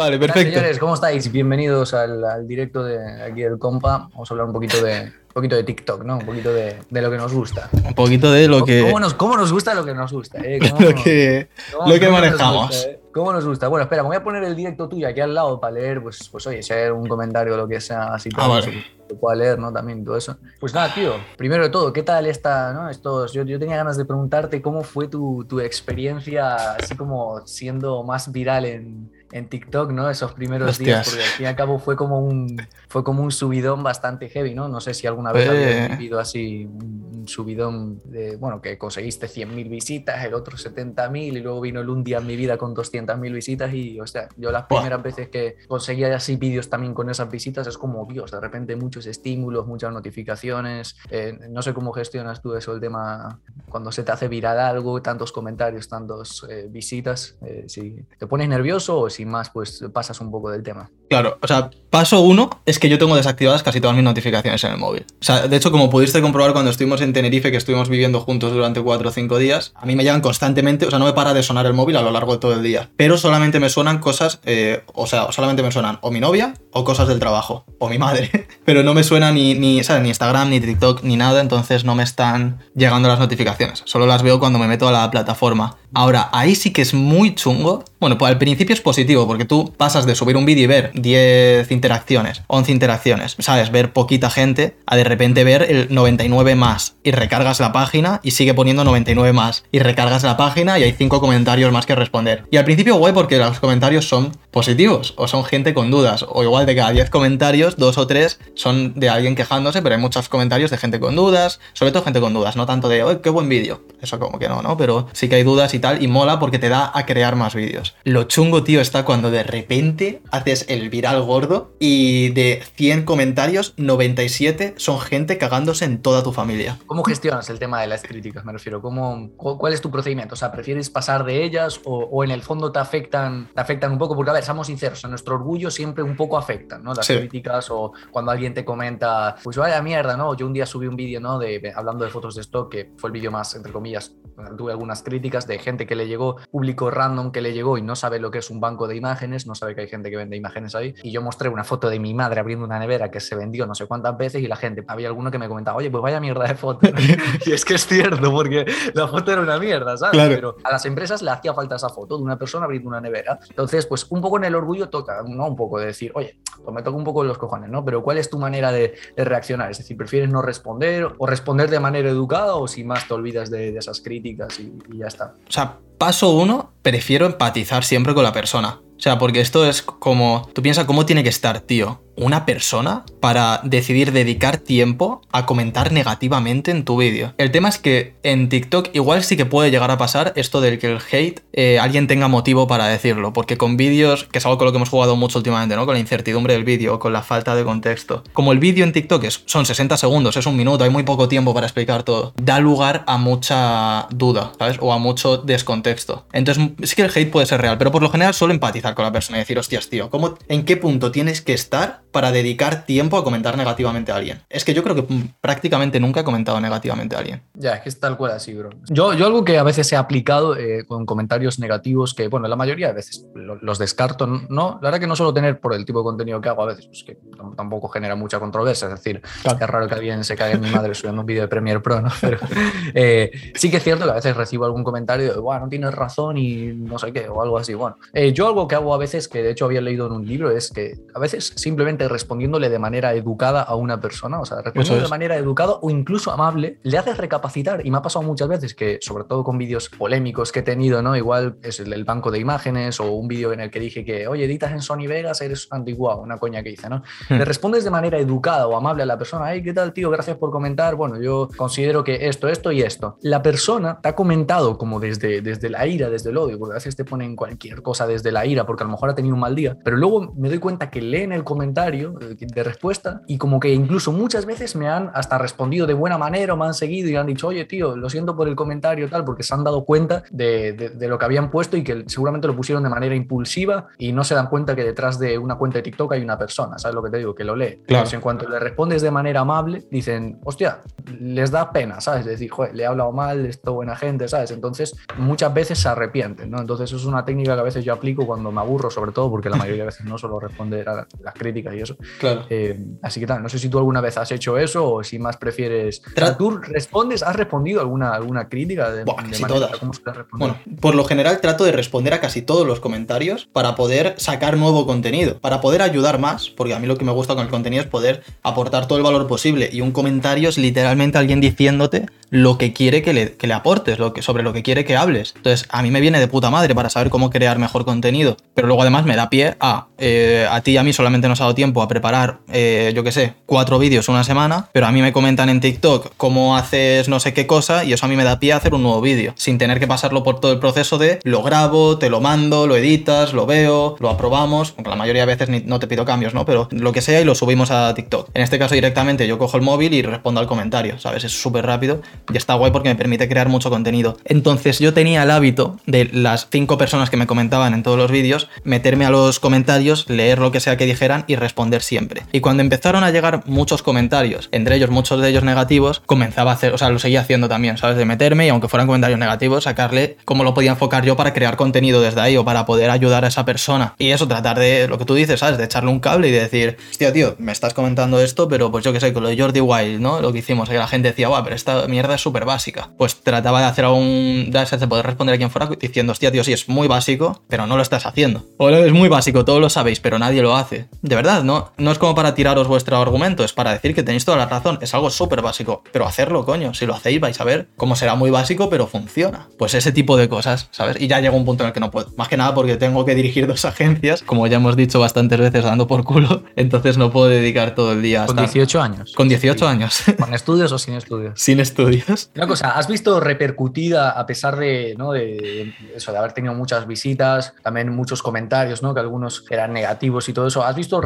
Vale, perfecto. señores, ¿cómo estáis? Bienvenidos al, directo de aquí del compa. Vamos a hablar un poquito de, un poquito de TikTok, ¿no? Un poquito de, lo que nos gusta. Un poquito de lo que. ¿Cómo nos, cómo nos gusta lo que nos gusta? Eh? lo que, lo que manejamos. Eh? ¿Cómo nos gusta? Bueno, espera, me voy a poner el directo tuyo aquí al lado para leer, pues, pues oye, si hay un comentario o lo que sea así. Ah, vale. Se pueda leer, ¿no? También todo eso. Pues nada, tío, primero de todo, ¿qué tal está, no? Estos, yo, yo tenía ganas de preguntarte cómo fue tu, tu experiencia así como siendo más viral en, en TikTok, ¿no? Esos primeros días, porque al fin y al cabo fue como un fue como un subidón bastante heavy, ¿no? No sé si alguna vez habías vivido así un, subidón de, bueno, que conseguiste 100.000 visitas, el otro 70.000 y luego vino el un día en mi vida con 200.000 visitas y, o sea, yo las primeras veces que conseguía así vídeos también con esas visitas es como, Dios, de repente muchos estímulos, muchas notificaciones, eh, no sé cómo gestionas tú eso, el tema cuando se te hace viral algo, tantos comentarios, tantos eh, visitas, eh, si te pones nervioso o si más pues pasas un poco del tema. Claro, o sea, paso uno es que yo tengo desactivadas casi todas mis notificaciones en el móvil. O sea, de hecho, como pudiste comprobar cuando estuvimos en Tenerife, que estuvimos viviendo juntos durante 4 o 5 días, a mí me llegan constantemente, o sea, no me para de sonar el móvil a lo largo de todo el día. Pero solamente me suenan cosas, eh, o sea, solamente me suenan o mi novia o cosas del trabajo, o mi madre. Pero no me suena ni, ni, ¿sabes? ni Instagram, ni TikTok, ni nada, entonces no me están llegando las notificaciones. Solo las veo cuando me meto a la plataforma. Ahora, ahí sí que es muy chungo. Bueno, pues al principio es positivo, porque tú pasas de subir un vídeo y ver 10 interacciones, 11 interacciones, ¿sabes? Ver poquita gente, a de repente ver el 99 más y recargas la página y sigue poniendo 99 más y recargas la página y hay 5 comentarios más que responder. Y al principio guay porque los comentarios son positivos o son gente con dudas, o igual de cada 10 comentarios, 2 o 3 son de alguien quejándose, pero hay muchos comentarios de gente con dudas, sobre todo gente con dudas, no tanto de, ¡ay, qué buen vídeo! Eso como que no, ¿no? Pero sí que hay dudas y tal, y mola porque te da a crear más vídeos. Lo chungo, tío, está cuando de repente haces el viral gordo y de 100 comentarios, 97 son gente cagándose en toda tu familia. ¿Cómo gestionas el tema de las críticas? Me refiero, ¿cómo, ¿cuál es tu procedimiento? O sea, ¿prefieres pasar de ellas o, en el fondo te afectan, te afectan un poco? Porque, a ver, seamos sinceros, en nuestro orgullo siempre un poco afectan, ¿no? Las críticas o cuando alguien te comenta, pues vaya mierda, ¿no? Yo un día subí un vídeo, ¿no? De, hablando de fotos de stock, que fue el vídeo más, entre comillas, tuve algunas críticas de gente que le llegó, público random que le llegó y no sabe lo que es un banco de imágenes, no sabe que hay gente que vende imágenes ahí. Y yo mostré una foto de mi madre abriendo una nevera que se vendió no sé cuántas veces y la gente, había alguno que me comentaba, oye, pues vaya mierda de foto. y es que es cierto, porque la foto era una mierda, ¿sabes? Pero a las empresas le hacía falta esa foto de una persona abriendo una nevera. Entonces, pues un poco en el orgullo toca, ¿no? Un poco de decir, oye, pues me toca un poco los cojones, ¿no? Pero ¿cuál es tu manera de, reaccionar? Es decir, ¿prefieres no responder o responder de manera educada o si más te olvidas de, esas críticas y, y ya está? O sea, paso uno, prefiero empatizar siempre con la persona. O sea, porque esto es como, tú piensas cómo tiene que estar, tío, una persona para decidir dedicar tiempo a comentar negativamente en tu vídeo. El tema es que en TikTok igual sí que puede llegar a pasar esto del que el hate eh, alguien tenga motivo para decirlo, porque con vídeos, que es algo con lo que hemos jugado mucho últimamente, ¿no? Con la incertidumbre del vídeo, con la falta de contexto. Como el vídeo en TikTok es, son 60 segundos, es un minuto, hay muy poco tiempo para explicar todo, da lugar a mucha duda, ¿sabes? O a mucho descontexto. Entonces sí que el hate puede ser real, pero por lo general suelo empatizar con la persona y decir, hostias, tío, ¿cómo, ¿en qué punto tienes que estar para dedicar tiempo a comentar negativamente a alguien? Es que yo creo que prácticamente nunca he comentado negativamente a alguien. Ya, es que es tal cual así, bro. Yo, yo algo que a veces he aplicado eh, con comentarios negativos, que bueno, la mayoría de veces los descarto, ¿no? La verdad que no suelo tener por el tipo de contenido que hago a veces, pues que tampoco genera mucha controversia, es decir, es raro que alguien se caiga en mi madre subiendo un vídeo de Premiere Pro, ¿no? Pero eh, sí que es cierto que a veces recibo algún comentario de, bueno, no tienes razón y no sé qué, o algo así. Bueno, eh, yo algo que hago a veces, que de hecho había leído en un libro, es que a veces simplemente respondiéndole de manera educada a una persona, o sea, respondiendo de manera educada o incluso amable, le haces recapacitar. Y me ha pasado muchas veces que, sobre todo con vídeos polémicos que he tenido, ¿no? Igual es el, banco de imágenes o un vídeo en el que dije que, oye, editas en Sony Vegas, eres antiguo, una coña que hice, ¿no? Hmm. Le respondes de manera educada o amable a la persona, hey, ¿qué tal, tío? Gracias por comentar. Bueno, yo considero que esto, esto y esto. La persona te ha comentado como desde, desde la ira, desde el odio, porque a veces te ponen cualquier cosa desde la ira, porque a lo mejor ha tenido un mal día, pero luego me doy cuenta que leen el comentario eh, de respuesta y como que incluso muchas veces me han hasta respondido de buena manera o me han seguido y han dicho, oye tío, lo siento por el comentario tal, porque se han dado cuenta de, de, lo que habían puesto y que seguramente lo pusieron de manera impulsiva y no se dan cuenta que detrás de una cuenta de TikTok hay una persona, ¿sabes lo que te digo? Que lo lee. Claro. en cuanto le respondes de manera amable, dicen, hostia, les da pena, ¿sabes? Decir, joder, le he hablado mal, esto buena gente, ¿sabes? Entonces muchas veces se arrepienten, ¿no? Entonces eso es una técnica que a veces yo aplico cuando me aburro, sobre todo porque la mayoría de veces no solo responder a las críticas y eso. Claro. Eh, así que tal, no sé si tú alguna vez has hecho eso o si más prefieres... ¿Tú respondes, has respondido alguna, alguna crítica? De, casi todas. Bueno, por lo general trato de responder a casi todos los comentarios para poder sacar nuevo contenido, para poder ayudar más, porque a mí lo que me gusta con el contenido es poder aportar todo el valor posible y un comentario es literalmente alguien diciéndote lo que quiere que le, que le aportes, lo que, sobre lo que quiere que hables. Entonces, a mí me viene de puta madre para saber cómo crear mejor contenido, pero luego además me da pie a, eh, a ti y a mí solamente nos ha dado tiempo a preparar, eh, yo qué sé, cuatro vídeos una semana, pero a mí me comentan en TikTok cómo haces no sé qué cosa y eso a mí me da pie a hacer un nuevo vídeo, sin tener que pasarlo por todo el proceso de lo grabo, te lo mando, lo editas, lo veo, lo aprobamos, aunque la mayoría de veces no te pido cambios, ¿no? Pero lo que sea y lo subimos a TikTok. En este caso directamente yo cojo el móvil y respondo al comentario, ¿sabes? Es súper rápido y está guay porque me permite crear mucho contenido. Entonces yo tenía el hábito de las cinco personas que me comentaban en todos los vídeos, meterme a los comentarios, leer lo que sea que dijeran y responder siempre. Y cuando empezaron a llegar muchos comentarios, entre ellos muchos de ellos negativos, comenzaba a hacer, o sea, lo seguía haciendo también, ¿sabes? De meterme y aunque fueran comentarios negativos, sacarle cómo lo podía enfocar yo para crear contenido desde ahí o para poder ayudar a esa persona. Y eso, tratar de lo que tú dices, ¿sabes? De echarle un cable y de decir, hostia, tío, me estás comentando esto, pero pues yo que sé, con lo de Jordi Wild, ¿no? Lo que hicimos, que la gente decía, guau, pero esta mierda es súper básica. Pues trataba de hacer algún, de poder responder a quien fuera diciendo, hostia, tío, sí, es muy básico, pero no lo estás haciendo. O es muy básico, todos lo sabéis, pero nadie lo hace. De verdad, no, no es como para tiraros vuestro argumento, es para decir que tenéis toda la razón. Es algo súper básico, pero hacerlo, coño. Si lo hacéis, vais a ver cómo será muy básico, pero funciona. Pues ese tipo de cosas, ¿sabes? Y ya llega un punto en el que no puedo. Más que nada porque tengo que dirigir dos agencias, como ya hemos dicho bastantes veces dando por culo, entonces no puedo dedicar todo el día a Con 18 años. Con 18 años. ¿Con estudios o sin estudios? Sin estudios. Una cosa, ¿has visto repercutida a pesar de, ¿no? de eso, de haber tenido muchas visitas, también muchos comentarios, ¿no? Que algunos eran negativos y todo eso. ¿Has visto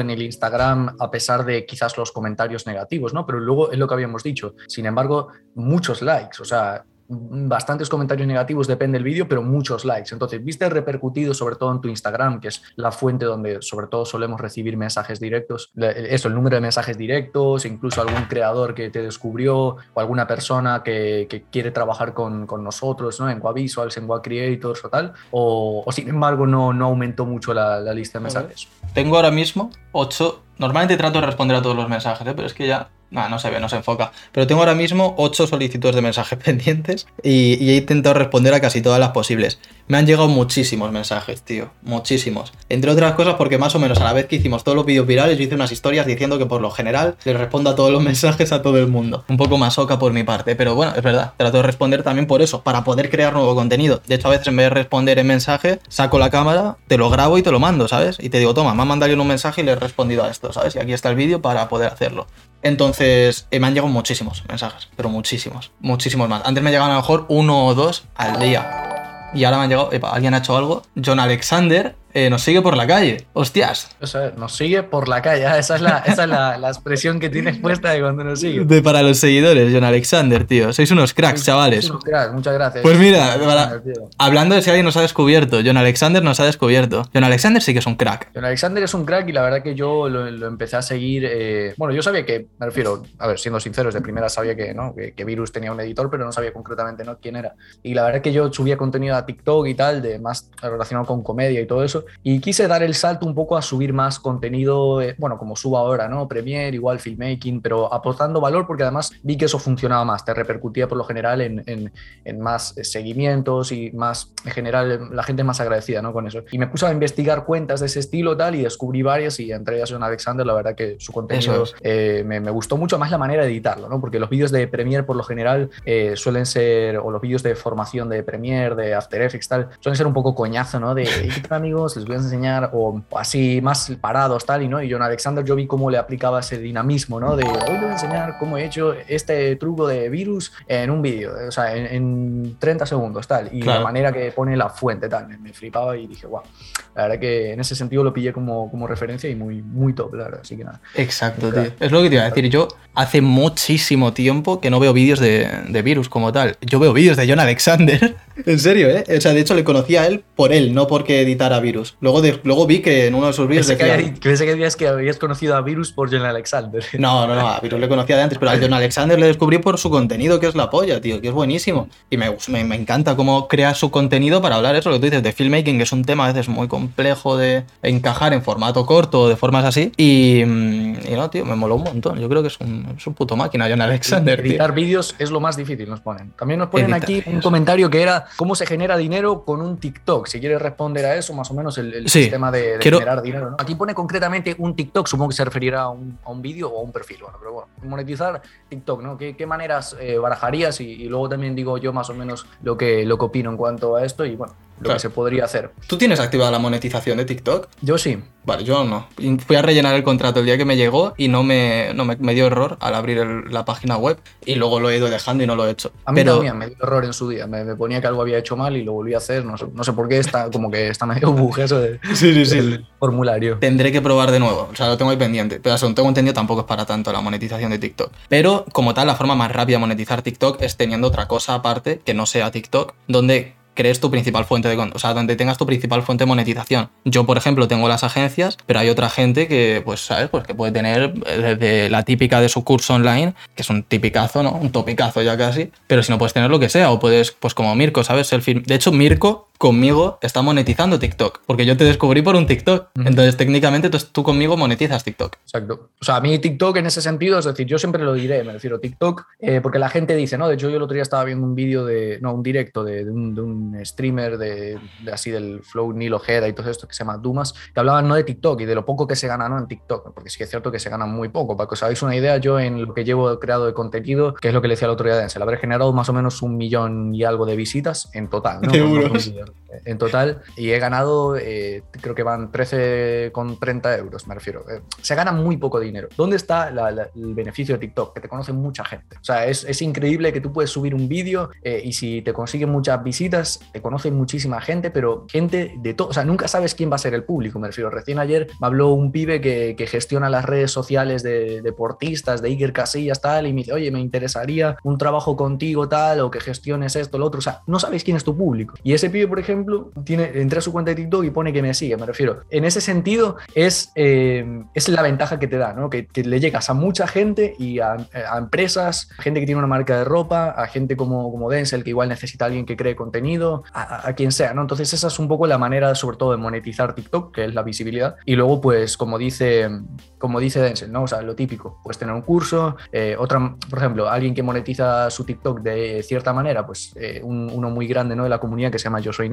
en el Instagram a pesar de quizás los comentarios negativos, ¿no? Pero luego es lo que habíamos dicho. Sin embargo, muchos likes, o sea, bastantes comentarios negativos, depende del vídeo, pero muchos likes. Entonces, viste repercutido sobre todo en tu Instagram, que es la fuente donde sobre todo solemos recibir mensajes directos. Eso, el número de mensajes directos, incluso algún creador que te descubrió o alguna persona que, que quiere trabajar con, con, nosotros, ¿no? En Guavisuals, en Creators o tal. O, sin embargo, no, no aumentó mucho la, la lista de mensajes. Tengo ahora mismo 8. Normalmente trato de responder a todos los mensajes, ¿eh? pero es que ya no, no se ve, no se enfoca. Pero tengo ahora mismo 8 solicitudes de mensajes pendientes y, he intentado responder a casi todas las posibles. Me han llegado muchísimos mensajes, tío. Muchísimos. Entre otras cosas porque más o menos a la vez que hicimos todos los vídeos virales, yo hice unas historias diciendo que por lo general les respondo a todos los mensajes a todo el mundo. Un poco más oca por mi parte, pero bueno, es verdad. Trato de responder también por eso, para poder crear nuevo contenido. De hecho, a veces en vez de responder en mensaje, saco la cámara, te lo grabo y te lo mando, ¿sabes? Y te digo, toma, me han mandado un mensaje y le he respondido a esto, ¿sabes? Y aquí está el vídeo para poder hacerlo. Entonces, eh, me han llegado muchísimos mensajes, pero muchísimos, muchísimos más. Antes me llegaban a lo mejor uno o dos al día. Y ahora me han llegado, epa, alguien ha hecho algo. John Alexander eh, nos sigue por la calle. Hostias. nos sigue por la calle. Ah, esa es, la, esa es la, la, expresión que tienes puesta de cuando nos sigue. De para los seguidores, John Alexander, tío. Sois unos cracks, chavales. Unos cracks, muchas gracias. Pues mira, hablando de si alguien nos ha descubierto, John Alexander nos ha descubierto. John Alexander sí que es un crack. John Alexander es un crack y la verdad que yo lo, empecé a seguir. Eh, bueno, yo sabía que, me refiero, a ver, siendo sinceros, de primera sabía que, ¿no? que, Virus tenía un editor, pero no sabía concretamente ¿no? quién era. Y la verdad que yo subía contenido a TikTok y tal, de más relacionado con comedia y todo eso. Y quise dar el salto un poco a subir más contenido, eh, bueno, como subo ahora, ¿no? Premiere, igual filmmaking, pero aportando valor porque además vi que eso funcionaba más, te repercutía por lo general en, en, en más eh, seguimientos y más, en general, la gente más agradecida, ¿no? Con eso. Y me puse a investigar cuentas de ese estilo tal y descubrí varias y entre ellas John Alexander, la verdad que su contenido eh, me, me, gustó mucho más la manera de editarlo, ¿no? Porque los vídeos de Premiere por lo general suelen ser, o los vídeos de formación de Premiere, de After Effects, tal, suelen ser un poco coñazo, ¿no? De, amigos, les voy a enseñar, o, así más parados, tal, y no. Y John Alexander, yo vi cómo le aplicaba ese dinamismo, ¿no? De hoy voy a enseñar cómo he hecho este truco de virus en un vídeo, o sea, en, 30 segundos, tal. Y la manera que pone la fuente, tal. Me, flipaba y dije, wow. La verdad que en ese sentido lo pillé como, como referencia y muy, muy top, la verdad. Así que nada. Exacto, tío. Es lo que te iba a decir. Yo hace muchísimo tiempo que no veo vídeos de, de virus como tal. Yo veo vídeos de John Alexander. en serio, ¿eh? O sea, de hecho le conocí a él por él, no porque editara virus. Luego, de, luego vi que en uno de sus vídeos decía... Que, pensé que decías que habías conocido a virus por John Alexander. No, no, no, a virus le conocía de antes, pero a John Alexander le descubrí por su contenido, que es la polla, tío, que es buenísimo. Y me, me, me encanta cómo crea su contenido para hablar eso, lo que tú dices, de filmmaking, que es un tema a veces muy complejo de encajar en formato corto, de formas así. Y, mm, y no, tío, me moló un montón. Yo creo que es un, es un puto máquina, John Alexander. Editar vídeos es lo más difícil, nos ponen. También nos ponen aquí un comentario que era cómo se genera dinero con un TikTok. Si quieres responder a eso, más o menos el, sistema de, generar dinero. Aquí pone concretamente un TikTok, supongo que se referirá a un, a un vídeo o a un perfil. Bueno, pero bueno, monetizar TikTok, ¿no? ¿Qué, qué maneras eh, barajarías? Y, y, luego también digo yo más o menos lo que, lo que opino en cuanto a esto. Y bueno, lo que se podría hacer. ¿Tú tienes activada la monetización de TikTok? Yo sí. Vale, yo no. Fui a rellenar el contrato el día que me llegó y no me, no me, dio error al abrir la página web y luego lo he ido dejando y no lo he hecho. A mí también me dio error en su día. Me, ponía que algo había hecho mal y lo volví a hacer. No sé, no sé por qué está como que está medio bug eso de, sí, sí, sí. formulario. Tendré que probar de nuevo. O sea, lo tengo ahí pendiente. Pero según tengo entendido tampoco es para tanto la monetización de TikTok. Pero como tal, la forma más rápida de monetizar TikTok es teniendo otra cosa aparte que no sea TikTok, donde crees tu principal fuente de o sea, donde tengas tu principal fuente de monetización. Yo, por ejemplo, tengo las agencias, pero hay otra gente que, pues, ¿sabes? Pues que puede tener eh, desde la típica de su curso online, que es un tipicazo, ¿no? Un topicazo ya casi, pero si no puedes tener lo que sea, o puedes, pues como Mirko, ¿sabes? El. De hecho, Mirko conmigo está monetizando TikTok, porque yo te descubrí por un TikTok. Entonces, técnicamente, tú, conmigo monetizas TikTok. Exacto. O sea, a mí TikTok en ese sentido, es decir, yo siempre lo diré, me refiero a TikTok, eh, porque la gente dice, ¿no? De hecho, yo el otro día estaba viendo un vídeo de, no, un directo de, un, streamer de, así del Flow Nilo Ojeda y todo esto que se llama Dumas, que hablaban no de TikTok y de lo poco que se gana ¿no? en TikTok, porque sí que es cierto que se gana muy poco. Para que os hagáis una idea, yo en lo que llevo creado de contenido, que es lo que le decía el otro día a Denzel, habré generado más o menos un millón y algo de visitas en total. ¿no? en total y he ganado, eh, creo que van 13,30 euros, me refiero. Eh, se gana muy poco dinero. ¿Dónde está el beneficio de TikTok? Que te conoce mucha gente. O sea, es, es increíble que tú puedes subir un vídeo eh, y si te consiguen muchas visitas, te conoce muchísima gente, pero gente de todo, o sea, nunca sabes quién va a ser el público, me refiero. Recién ayer me habló un pibe que, que gestiona las redes sociales de deportistas, de Iker Casillas, tal, y me dice, oye, me interesaría un trabajo contigo, tal, o que gestiones esto, lo otro. O sea, no sabes quién es tu público. Y ese pibe, por ejemplo, tiene, entra a su cuenta de TikTok y pone que me sigue, me refiero. En ese sentido, es, eh, es la ventaja que te da, ¿no? Que, le llegas a mucha gente y a, empresas, a gente que tiene una marca de ropa, a gente como, como Denzel, que igual necesita a alguien que cree contenido, a, quien sea, ¿no? Entonces, esa es un poco la manera, sobre todo, de monetizar TikTok, que es la visibilidad. Y luego, pues, como dice, como dice Denzel, ¿no? O sea, lo típico, puedes tener un curso, eh, otra, por ejemplo, alguien que monetiza su TikTok de cierta manera, pues, eh, uno muy grande, ¿no? De la comunidad que se llama Yo Soy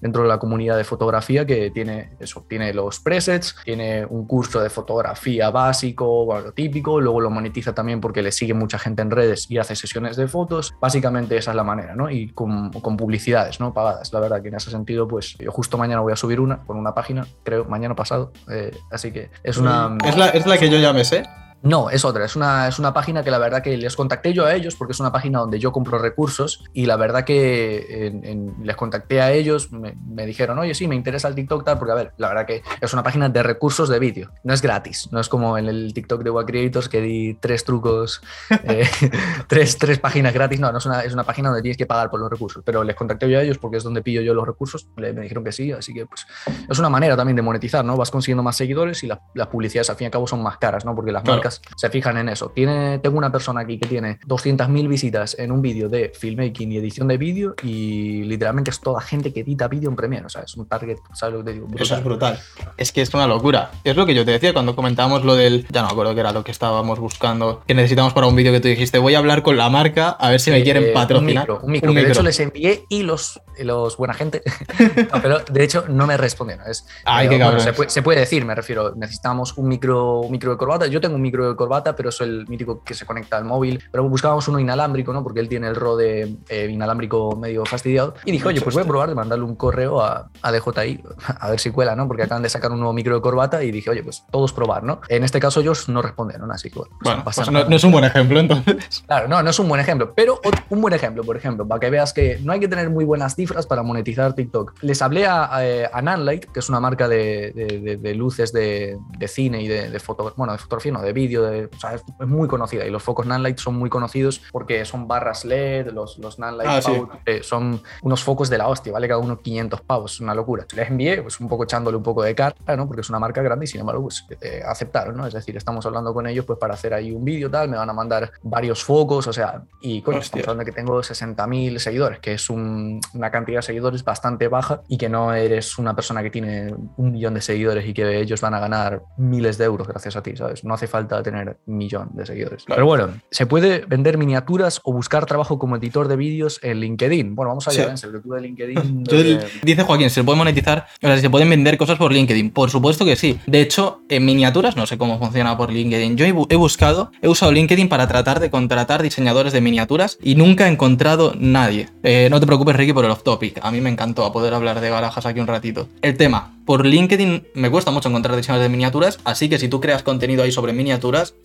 Dentro de la comunidad de fotografía que tiene eso, tiene los presets, tiene un curso de fotografía básico, bueno, típico, luego lo monetiza también porque le sigue mucha gente en redes y hace sesiones de fotos. Básicamente esa es la manera, ¿no? Y con, con publicidades, ¿no? Pagadas. La verdad que en ese sentido, pues yo justo mañana voy a subir una con una página, creo, mañana pasado. Eh, así que es una... Es la, es la que yo ya me sé. No, es otra, es una, es una página que la verdad que les contacté yo a ellos porque es una página donde yo compro recursos y la verdad que les contacté a ellos, me, dijeron, oye, sí, me interesa el TikTok tal, porque a ver, la verdad que es una página de recursos de vídeo, no es gratis, no es como en el TikTok de What Creators que di tres trucos, eh, tres, tres, páginas gratis, no, no es una, es una página donde tienes que pagar por los recursos, pero les contacté yo a ellos porque es donde pillo yo los recursos, me dijeron que sí, así que pues es una manera también de monetizar, ¿no? Vas consiguiendo más seguidores y las publicidades al fin y al cabo son más caras, ¿no? Porque las marcas se fijan en eso. Tiene, tengo una persona aquí que tiene 200.000 visitas en un vídeo de filmmaking y edición de vídeo y literalmente es toda gente que edita vídeo en Premiere. O sea, es un target, ¿sabes lo que te digo? Eso es brutal. Es que es una locura. Es lo que yo te decía cuando comentábamos lo del. Ya no me acuerdo que era lo que estábamos buscando, que necesitamos para un vídeo que tú dijiste. Voy a hablar con la marca a ver si me quieren patrocinar. Un micro, De hecho, les envié y los, los buena gente. pero de hecho, no me respondieron. Es, Ay, qué se, puede, se, puede, decir, me refiero. Necesitamos un micro, un micro de corbata. Yo tengo un micro micro de corbata, pero es el mítico que se conecta al móvil. Pero buscábamos uno inalámbrico, ¿no? Porque él tiene el rode eh, inalámbrico medio fastidiado. Y dije, oye, pues voy a probar de mandarle un correo a, a DJI, a ver si cuela, ¿no? Porque acaban de sacar un nuevo micro de corbata y dije, oye, pues todos probar, ¿no? En este caso ellos no respondieron, así que bueno, pues Bueno, no pues es un buen ejemplo entonces. Claro, no, no es un buen ejemplo, pero un buen ejemplo, por ejemplo, para que veas que no hay que tener muy buenas cifras para monetizar TikTok. Les hablé a, a Nanlite, que es una marca de, de- de- de luces de, de cine y de, de foto, bueno, de fotografía, no, de vídeo, de, o sea, es, es muy conocida y los focos Nanlite son muy conocidos porque son barras LED, los, los Nanlite Ah, sí. Eh, son unos focos de la hostia, vale cada uno 500 pavos, es una locura. Les envié, pues un poco echándole un poco de cara, ¿no? Porque es una marca grande y sin embargo, pues eh, aceptaron, ¿no? Es decir, estamos hablando con ellos pues para hacer ahí un vídeo tal, me van a mandar varios focos, o sea, y coño, Hostia. estamos hablando de que tengo 60.000 seguidores, que es un- una cantidad de seguidores bastante baja y que no eres una persona que tiene un millón de seguidores y que ellos van a ganar miles de euros gracias a ti, ¿sabes? No hace falta tener un millón de seguidores. Claro. Pero bueno, se puede vender miniaturas o buscar trabajo como editor de vídeos en LinkedIn. Bueno, vamos allá, Sí. ¿eh? de LinkedIn. Dice Joaquín, ¿se puede monetizar? O sea, ¿se pueden vender cosas por LinkedIn? Por supuesto que sí. De hecho, en miniaturas no sé cómo funciona por LinkedIn. Yo he, bu- he buscado, he usado LinkedIn para tratar de contratar diseñadores de miniaturas y nunca he encontrado nadie. Eh, no te preocupes, Ricky, por el off topic. A mí me encantó a poder hablar de barajas aquí un ratito. El tema, por LinkedIn me cuesta mucho encontrar diseñadores de miniaturas, así que si tú creas contenido ahí sobre miniaturas,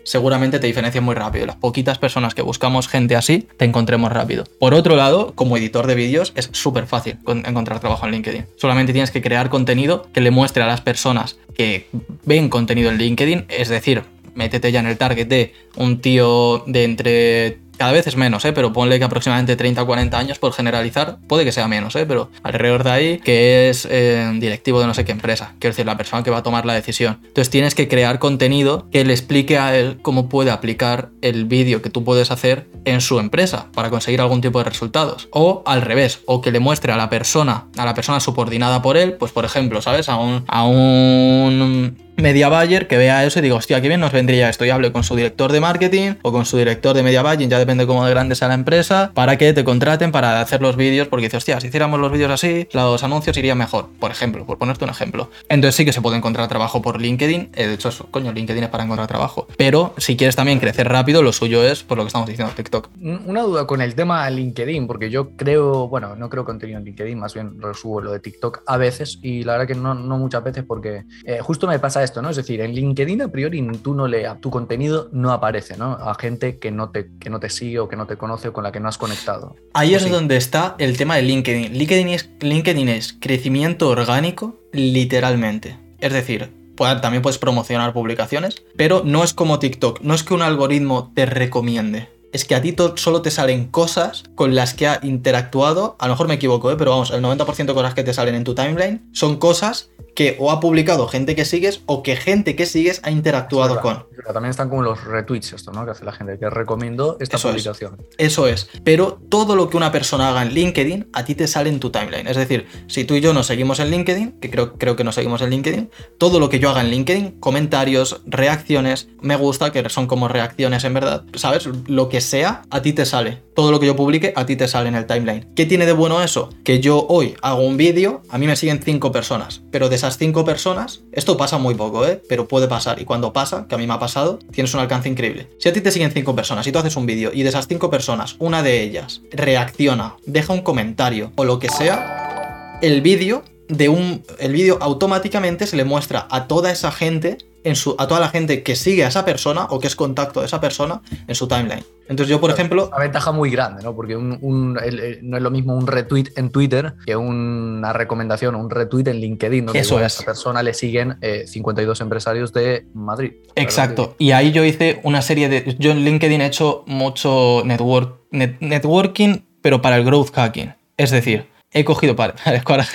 seguramente te diferencias muy rápido. Las poquitas personas que buscamos gente así, te encontremos rápido. Por otro lado, como editor de vídeos, es súper fácil con- encontrar trabajo en LinkedIn. Solamente tienes que crear contenido que le muestre a las personas que ven contenido en LinkedIn, es decir, métete ya en el target de un tío de entre cada vez es menos, ¿eh? pero ponle que aproximadamente 30 o 40 años por generalizar, puede que sea menos, ¿eh? pero alrededor de ahí, que es eh, directivo de no sé qué empresa, quiero decir, la persona que va a tomar la decisión. Entonces tienes que crear contenido que le explique a él cómo puede aplicar el vídeo que tú puedes hacer en su empresa para conseguir algún tipo de resultados. O al revés, o que le muestre a la persona, a la persona subordinada por él, pues por ejemplo, ¿sabes? A un, a un media buyer que vea eso y diga, hostia, qué bien nos vendría esto. Y hable con su director de marketing o con su director de media buying, ya depende cómo de grande sea la empresa, para que te contraten para hacer los vídeos, porque dice, hostia, si hiciéramos los vídeos así, los anuncios irían mejor, por ejemplo, por ponerte un ejemplo. Entonces sí que se puede encontrar trabajo por LinkedIn, eh, de hecho, coño, LinkedIn es para encontrar trabajo. Pero si quieres también crecer rápido, lo suyo es, por lo que estamos diciendo, TikTok. Una duda con el tema LinkedIn, porque yo creo, bueno, no creo contenido en LinkedIn, más bien lo subo lo de TikTok a veces y la verdad que no, no muchas veces porque eh, justo me pasa esto, ¿no? Es decir, en LinkedIn a priori tú no le, tu contenido no aparece, ¿no? A gente que no te, que no te sigue o que no te conoce o con la que no has conectado. Ahí ¿O es sí? donde está el tema de LinkedIn. LinkedIn es, LinkedIn es crecimiento orgánico, literalmente. Es decir, también puedes promocionar publicaciones, pero no es como TikTok. No es que un algoritmo te recomiende. Es que a ti solo te salen cosas con las que ha interactuado. A lo mejor me equivoco, ¿eh? pero vamos, el 90% de cosas que te salen en tu timeline son cosas que o ha publicado gente que sigues o que gente que sigues ha interactuado con. También están como los retweets esto, ¿no? Que hace la gente que recomiendo esta Eso es. publicación. Eso es. Pero todo lo que una persona haga en LinkedIn, a ti te sale en tu timeline. Es decir, si tú y yo nos seguimos en LinkedIn, que creo, creo que nos seguimos en LinkedIn, todo lo que yo haga en LinkedIn, comentarios, reacciones, me gusta, que son como reacciones en verdad, ¿sabes? Lo que sea, a ti te sale. Todo lo que yo publique, a ti te sale en el timeline. ¿Qué tiene de bueno eso? Que yo hoy hago un vídeo, a mí me siguen cinco personas, pero de esas cinco personas, esto pasa muy poco, ¿eh? Pero puede pasar. Y cuando pasa, que a mí me ha pasado, tienes un alcance increíble. Si a ti te siguen cinco personas y tú haces un vídeo y de esas cinco personas, una de ellas reacciona, deja un comentario o lo que sea, el vídeo de un el vídeo automáticamente se le muestra a toda esa gente en su a toda la gente que sigue a esa persona o que es contacto de esa persona en su timeline. Entonces yo, por ejemplo, Una ventaja muy grande, ¿no? Porque un- un- el- el- no es lo mismo un retweet en Twitter que una recomendación o un retweet en LinkedIn, donde Eso igual a es. esa persona le siguen eh, 52 empresarios de Madrid. Exacto. Y ahí yo hice una serie de. Yo en LinkedIn he hecho mucho network, net- networking, pero para el growth hacking. Es decir, he cogido para. Cuando,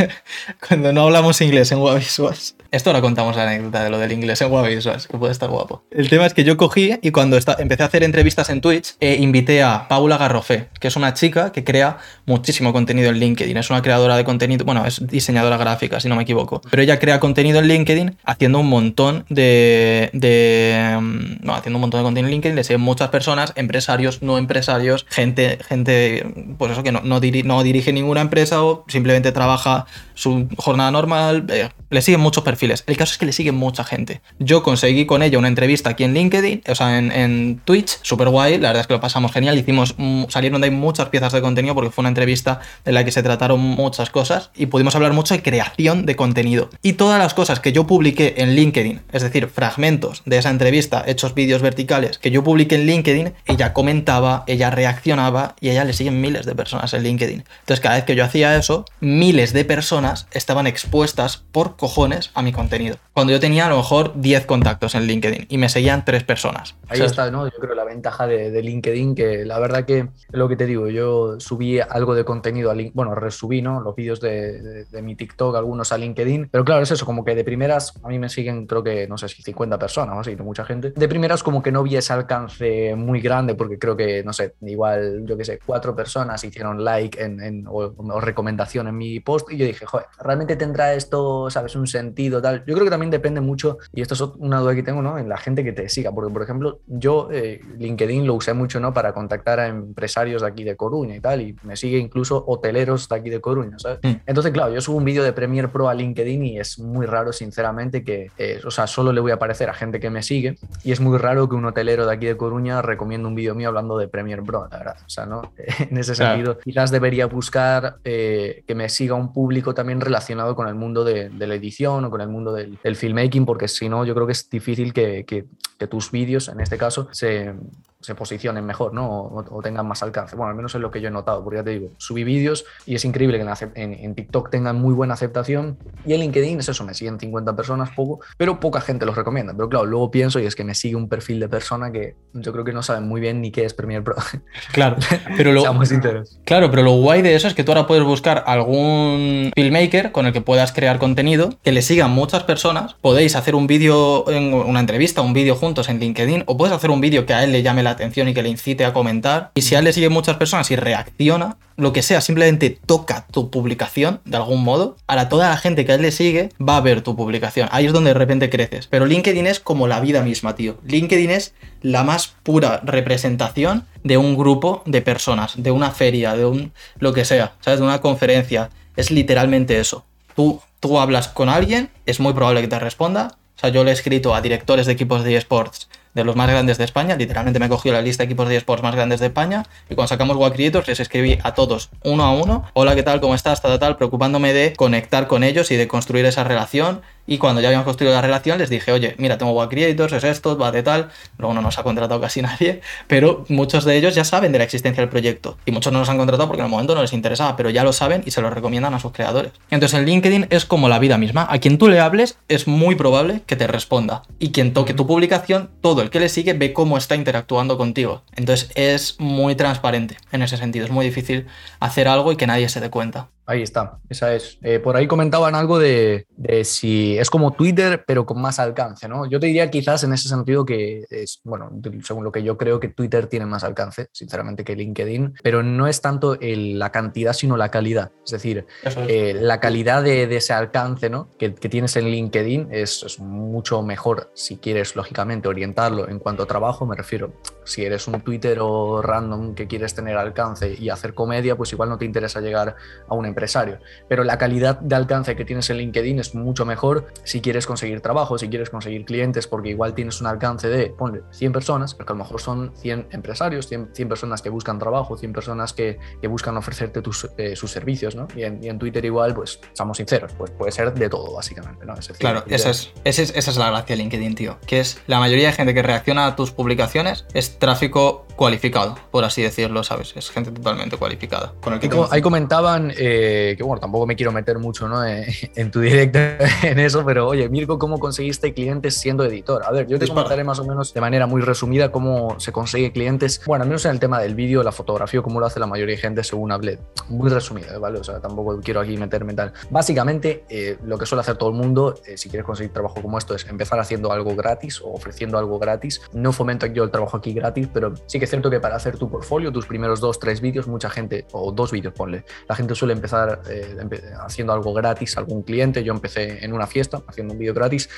cuando no hablamos inglés en Wavisuas. Esto ahora contamos la anécdota de lo del inglés en Wavisuas, que puede estar guapo. El tema es que yo cogí y cuando empecé a hacer entrevistas en Twitch, eh, invité a Paula Garrofé, que es una chica que crea muchísimo contenido en LinkedIn. Es una creadora de contenido, bueno, es diseñadora gráfica, si no me equivoco. Pero ella crea contenido en LinkedIn haciendo un montón de. de mm, no, haciendo un montón de contenido en LinkedIn. Le siguen muchas personas, empresarios, no empresarios, gente, gente, pues eso, que no, no dirige ninguna empresa o simplemente trabaja su jornada normal. eh, le siguen muchos perfiles El caso es que le sigue mucha gente. Yo conseguí con ella una entrevista aquí en LinkedIn, o sea, en, Twitch, súper guay, la verdad es que lo pasamos genial, hicimos, salieron de ahí muchas piezas de contenido porque fue una entrevista en la que se trataron muchas cosas y pudimos hablar mucho de creación de contenido. Y todas las cosas que yo publiqué en LinkedIn, es decir, fragmentos de esa entrevista, hechos vídeos verticales que yo publiqué en LinkedIn, ella comentaba, ella reaccionaba y ella le siguen miles de personas en LinkedIn. Entonces cada vez que yo hacía eso, miles de personas estaban expuestas por cojones a mi contenido. Cuando yo tenía a lo mejor 10 contactos en LinkedIn y me seguían 3 personas. Ahí está, ¿no? Yo creo la ventaja de, LinkedIn, que la verdad que lo que te digo, yo subí algo de contenido a LinkedIn, bueno, resubí, ¿no? Los vídeos de, mi TikTok, algunos a LinkedIn, pero claro, es eso, como que de primeras, a mí me siguen creo que, no sé si 50 personas o así, mucha gente. De primeras como que no vi ese alcance muy grande, porque creo que, no sé, igual, yo qué sé, cuatro personas hicieron like en, o, recomendación en mi post y yo dije, joder, ¿realmente tendrá esto, sabes, un sentido tal? Yo creo que también depende mucho, y esto es una duda que tengo, ¿no? En la gente que te siga, porque por ejemplo, yo eh, LinkedIn lo usé mucho, ¿no? Para contactar a empresarios de aquí de Coruña y tal, y me sigue incluso hoteleros de aquí de Coruña, ¿sabes? Mm. Entonces, claro, yo subo un vídeo de Premiere Pro a LinkedIn y es muy raro, sinceramente, que, eh, o sea, solo le voy a aparecer a gente que me sigue y es muy raro que un hotelero de aquí de Coruña recomiende un vídeo mío hablando de Premiere Pro, la verdad. O sea, ¿no? en ese sentido, quizás debería buscar eh, que me siga un público también relacionado con el mundo de, la edición o con el mundo del, filmmaking, porque si no, yo creo que es difícil que, que tus vídeos, en este caso, se, se posicionen mejor, ¿no? O, tengan más alcance. Bueno, al menos es lo que yo he notado, porque ya te digo, subí vídeos y es increíble que en, TikTok tengan muy buena aceptación y en LinkedIn es eso, me siguen 50 personas, poco, pero poca gente los recomienda. Pero claro, luego pienso y es que me sigue un perfil de persona que yo creo que no saben muy bien ni qué es Premiere Pro. Claro, pero lo, claro, pero lo guay de eso es que tú ahora puedes buscar algún filmmaker con el que puedas crear contenido, que le sigan muchas personas, podéis hacer un vídeo, en una entrevista, un vídeo juntos en LinkedIn, o puedes hacer un vídeo que a él le llame la atención y que le incite a comentar. Y si a él le siguen muchas personas y reacciona, lo que sea, simplemente toca tu publicación de algún modo, ahora toda la gente que a él le sigue va a ver tu publicación. Ahí es donde de repente creces. Pero LinkedIn es como la vida misma, tío. LinkedIn es la más pura representación de un grupo de personas, de una feria, de un lo que sea, ¿sabes? De una conferencia. Es literalmente eso. Tú, tú hablas con alguien, es muy probable que te responda. O sea, yo le he escrito a directores de equipos de esports de los más grandes de España. Literalmente me cogido la lista de equipos de esports más grandes de España y cuando sacamos Creators les escribí a todos uno a uno. Hola, ¿qué tal? ¿Cómo estás? Tal, tal, preocupándome de conectar con ellos y de construir esa relación y cuando ya habíamos construido la relación, les dije, oye, mira, tengo Web Creators, es esto, va de tal. Luego no nos ha contratado casi nadie, pero muchos de ellos ya saben de la existencia del proyecto. Y muchos no nos han contratado porque en el momento no les interesaba, pero ya lo saben y se lo recomiendan a sus creadores. Entonces, el LinkedIn es como la vida misma. A quien tú le hables, es muy probable que te responda. Y quien toque tu publicación, todo el que le sigue ve cómo está interactuando contigo. Entonces, es muy transparente en ese sentido. Es muy difícil hacer algo y que nadie se dé cuenta. Ahí está, esa es. Eh, por ahí comentaban algo de, si es como Twitter, pero con más alcance, ¿no? Yo te diría quizás en ese sentido que es, bueno, según lo que yo creo que Twitter tiene más alcance, sinceramente, que LinkedIn, pero no es tanto la cantidad, sino la calidad. Es decir, eh, la calidad de, ese alcance, ¿no? Que, tienes en LinkedIn es, es, mucho mejor si quieres, lógicamente, orientarlo en cuanto a trabajo, me refiero. Si eres un Twitter o random que quieres tener alcance y hacer comedia, pues igual no te interesa llegar a empresa empresario. Pero la calidad de alcance que tienes en LinkedIn es mucho mejor si quieres conseguir trabajo, si quieres conseguir clientes, porque igual tienes un alcance de, ponle, 100 personas, porque a lo mejor son 100 empresarios, 100, 100 personas que buscan trabajo, 100 personas que, que buscan ofrecerte tus, eh, sus servicios, ¿no? Y en, y en, Twitter igual, pues, seamos sinceros, pues puede ser de todo, básicamente, ¿no? claro, esa es, esa, es, esa es la gracia de LinkedIn, tío, que es la mayoría de gente que reacciona a tus publicaciones es tráfico cualificado, por así decirlo, ¿sabes? Es gente totalmente cualificada. Con el que ahí comentaban... Eh, que, bueno, tampoco me quiero meter mucho ¿no? en, tu directo en eso, pero oye, Mirko, ¿cómo conseguiste clientes siendo editor? A ver, yo te comentaré más o menos de manera muy resumida cómo se consigue clientes, bueno, al menos en el tema del vídeo, la fotografía, cómo lo hace la mayoría de gente según hablé. Muy resumida, ¿vale? O sea, tampoco quiero aquí meterme tal. Básicamente, eh, lo que suele hacer todo el mundo, eh, si quieres conseguir trabajo como esto, es empezar haciendo algo gratis o ofreciendo algo gratis. No fomento yo el trabajo aquí gratis gratis, pero sí que es cierto que para hacer tu portfolio, tus primeros dos, tres vídeos, mucha gente, o dos vídeos, ponle, la gente suele empezar eh, haciendo algo gratis a algún cliente. Yo empecé en una fiesta haciendo un vídeo gratis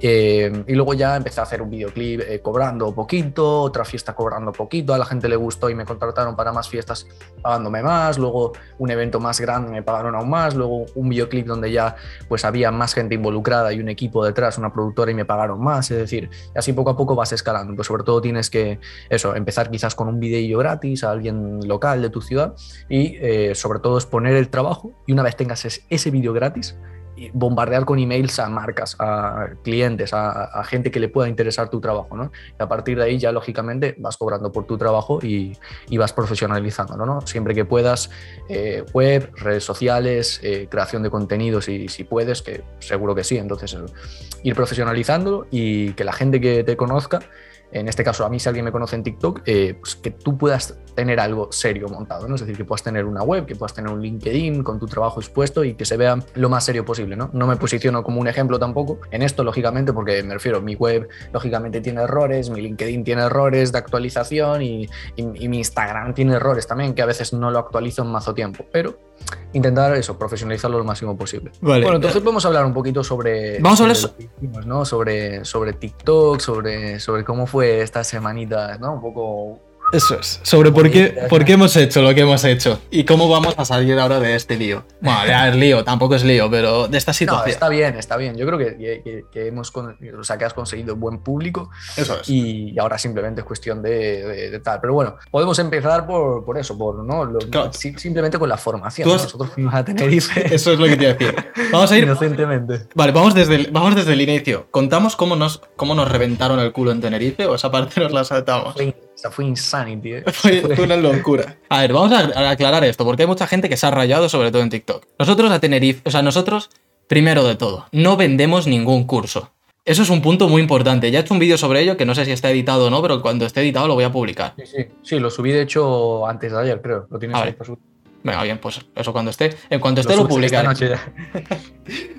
eh, y luego ya empecé a hacer un videoclip eh, cobrando poquito, otra fiesta cobrando poquito, a la gente le gustó y me contrataron para más fiestas pagándome más, luego un evento más grande me pagaron aún más, luego un videoclip donde ya pues había más gente involucrada y un equipo detrás, una productora y me pagaron más, es decir, así poco a poco vas escalando, pues sobre todo tienes que eso, empezar quizás con un video gratis a alguien local de tu ciudad y eh, sobre todo exponer el trabajo y una vez tengas ese vídeo gratis, bombardear con emails a marcas, a clientes, a, gente que le pueda interesar tu trabajo, ¿no? A partir de ahí ya lógicamente vas cobrando por tu trabajo y, vas profesionalizándolo, ¿no? Siempre que puedas, eh, web, redes sociales, eh, creación de contenidos y si puedes, que seguro que sí, entonces ir profesionalizándolo y que la gente que te conozca en este caso a mí si alguien me conoce en TikTok, eh, pues que tú puedas tener algo serio montado, ¿no? Es decir, que puedas tener una web, que puedas tener un LinkedIn con tu trabajo expuesto y que se vea lo más serio posible, ¿no? No me posiciono como un ejemplo tampoco en esto, lógicamente, porque me refiero, mi web lógicamente tiene errores, mi LinkedIn tiene errores de actualización y, mi Instagram tiene errores también, que a veces no lo actualizo en mazo tiempo, pero intentar eso, profesionalizarlo lo máximo posible. Bueno, entonces vamos a hablar un poquito sobre... Vamos a hablar ¿no? sobre, sobre TikTok, sobre, sobre cómo fue esta semanita, ¿no? Un poco eso es, sobre por qué, por qué hemos hecho lo que hemos hecho y cómo vamos a salir ahora de este lío. Bueno, ya es lío, tampoco es lío, pero de esta situación. No, está bien, está bien. Yo creo que, que, hemos, o sea, que has conseguido buen público. Eso es. Y ahora simplemente es cuestión de, tal. Pero bueno, podemos empezar por, por eso, por ¿no? simplemente con la formación. Nosotros fuimos a Tenerife. Eso es lo que te iba a decir. Vamos a ir. Inocentemente. Vale, vamos desde el, vamos desde el inicio. ¿Contamos cómo nos, cómo nos reventaron el culo en Tenerife o esa parte nos la saltamos? O sea, fue insanity, ¿eh? fue, una locura. A ver, vamos a aclarar esto, porque hay mucha gente que se ha rayado, sobre todo en TikTok. Nosotros a Tenerife, o sea, nosotros, primero de todo, no vendemos ningún curso. Eso es un punto muy importante. Ya he hecho un vídeo sobre ello, que no sé si está editado o no, pero cuando esté editado lo voy a publicar. Sí, sí, sí lo subí de hecho antes de ayer, creo. Lo tienes ahí para Venga, bien, pues eso cuando esté. En cuanto esté lo, lo publicaré.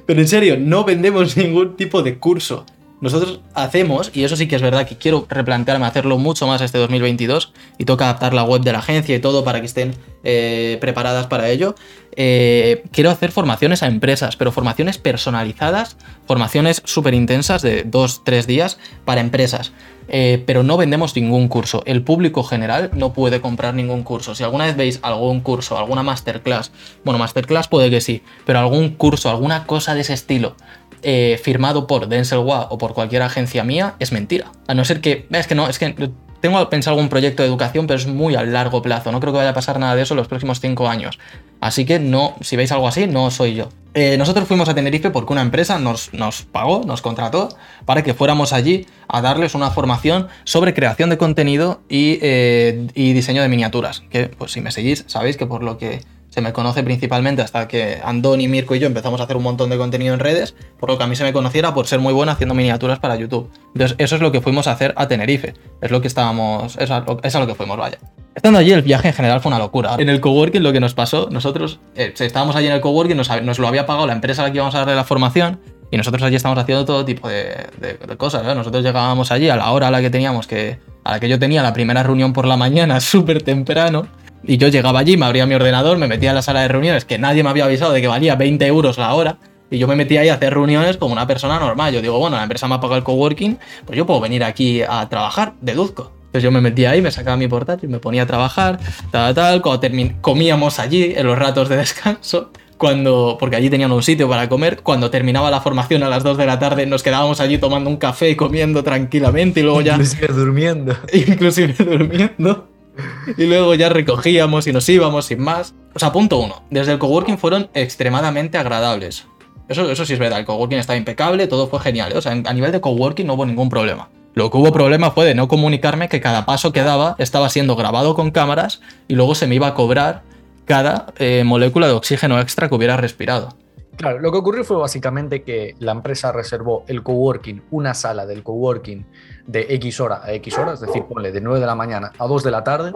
pero en serio, no vendemos ningún tipo de curso. Nosotros hacemos, y eso sí que es verdad que quiero replantearme hacerlo mucho más este 2022, y toca adaptar la web de la agencia y todo para que estén eh, preparadas para ello. Eh, quiero hacer formaciones a empresas, pero formaciones personalizadas, formaciones súper intensas de dos, tres días para empresas. Eh, pero no vendemos ningún curso. El público general no puede comprar ningún curso. Si alguna vez veis algún curso, alguna masterclass, bueno, masterclass puede que sí, pero algún curso, alguna cosa de ese estilo, eh, firmado por Denzel Wa o por cualquier agencia mía es mentira. A no ser que. Es que no, es que tengo pensado algún proyecto de educación, pero es muy a largo plazo. No creo que vaya a pasar nada de eso en los próximos cinco años. Así que no, si veis algo así, no soy yo. Eh, nosotros fuimos a Tenerife porque una empresa nos, nos, pagó, nos contrató para que fuéramos allí a darles una formación sobre creación de contenido y, eh, y diseño de miniaturas. Que, pues si me seguís, sabéis que por lo que se me conoce principalmente hasta que Andoni, Mirko y yo empezamos a hacer un montón de contenido en redes, por lo que a mí se me conociera por ser muy bueno haciendo miniaturas para YouTube. Entonces, eso es lo que fuimos a hacer a Tenerife. Es lo que estábamos. Es a lo, es lo que fuimos, vaya. Estando allí, el viaje en general fue una locura. En el coworking, lo que nos pasó, nosotros eh, estábamos allí en el coworking, nos, nos lo había pagado la empresa a la que íbamos a darle la formación. Y nosotros allí estábamos haciendo todo tipo de, cosas. Nosotros llegábamos allí a la hora a la que teníamos que. a la que yo tenía la primera reunión por la mañana, súper temprano. Y yo llegaba allí, me abría mi ordenador, me metía en la sala de reuniones, que nadie me había avisado de que valía 20 euros la hora. Y yo me metía ahí a hacer reuniones como una persona normal. Yo digo, bueno, la empresa me ha pagado el coworking, pues yo puedo venir aquí a trabajar, deduzco. Entonces yo me metía ahí, me sacaba mi portátil, me ponía a trabajar, tal, tal. Cuando comíamos allí en los ratos de descanso cuando, porque allí tenían un sitio para comer, cuando terminaba la formación a las 2 de la tarde nos quedábamos allí tomando un café y comiendo tranquilamente y luego ya... Inclusive durmiendo. Inclusive durmiendo y luego ya recogíamos y nos íbamos sin más. O sea, punto uno. Desde el coworking fueron extremadamente agradables. Eso, eso sí es verdad, el coworking estaba impecable, todo fue genial. ¿eh? O sea, a nivel de coworking no hubo ningún problema. Lo que hubo problema fue de no comunicarme que cada paso que daba estaba siendo grabado con cámaras y luego se me iba a cobrar cada eh, molécula de oxígeno extra que hubiera respirado. Claro, lo que ocurrió fue básicamente que la empresa reservó el coworking, una sala del coworking de X hora a X hora, es decir, ponle de 9 de la mañana a 2 de la tarde,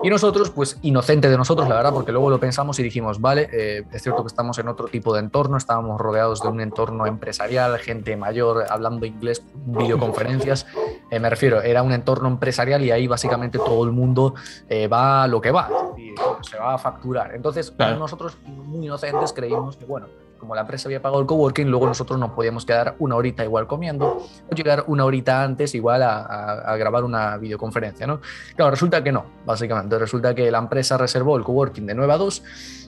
Y nosotros, pues inocente de nosotros, la verdad, porque luego lo pensamos y dijimos, vale, eh, es cierto que estamos en otro tipo de entorno, estábamos rodeados de un entorno empresarial, gente mayor hablando inglés, videoconferencias, eh, me refiero, era un entorno empresarial y ahí básicamente todo el mundo eh, va a lo que va, se va a facturar. Entonces, nosotros muy inocentes creímos que, bueno, como la empresa había pagado el coworking, luego nosotros nos podíamos quedar una horita igual comiendo o llegar una horita antes igual a, grabar una videoconferencia, ¿no? Claro, resulta que no, básicamente. Resulta que la empresa reservó el coworking de 9 a 2,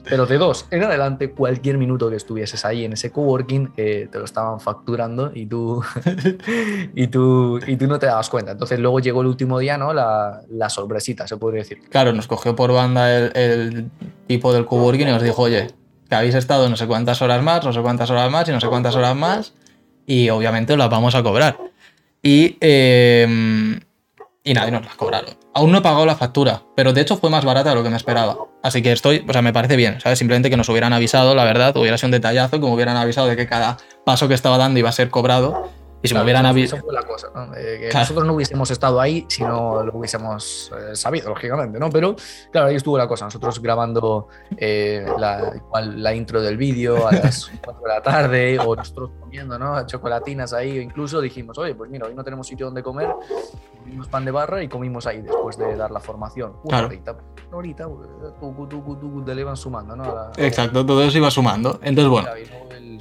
pero de 2 en adelante, cualquier minuto que estuvieses ahí en ese coworking, eh, te lo estaban facturando y tú, y, tú, y tú no te dabas cuenta. Entonces luego llegó el último día, ¿no? La, la sorpresita, se podría decir. Claro, nos cogió por banda el, el tipo del coworking y nos dijo, oye, que habéis estado no sé cuántas horas más, no sé cuántas horas más y no sé cuántas horas más, y obviamente las vamos a cobrar. Y, eh, y nadie nos las cobraron. Aún no he pagado la factura, pero de hecho fue más barata de lo que me esperaba. Así que estoy, o sea, me parece bien, ¿sabes? Simplemente que nos hubieran avisado, la verdad, hubiera sido un detallazo, me hubieran avisado de que cada paso que estaba dando iba a ser cobrado y si me hubieran avisado. Eso fue la cosa, ¿no? que nosotros no hubiésemos estado ahí si no lo hubiésemos eh, sabido, lógicamente, ¿no? Pero claro, ahí estuvo la cosa. Nosotros grabando eh, la, la, intro del vídeo a las 4 de la tarde, o nosotros comiendo, ¿no? Chocolatinas ahí, o incluso dijimos, oye, pues mira, hoy no tenemos sitio donde comer, comimos pan de barra y comimos ahí después de dar la formación. Una horita, una horita, tú, tú, tú, te le iban sumando, ¿no? Exacto, todo eso iba sumando. Entonces, bueno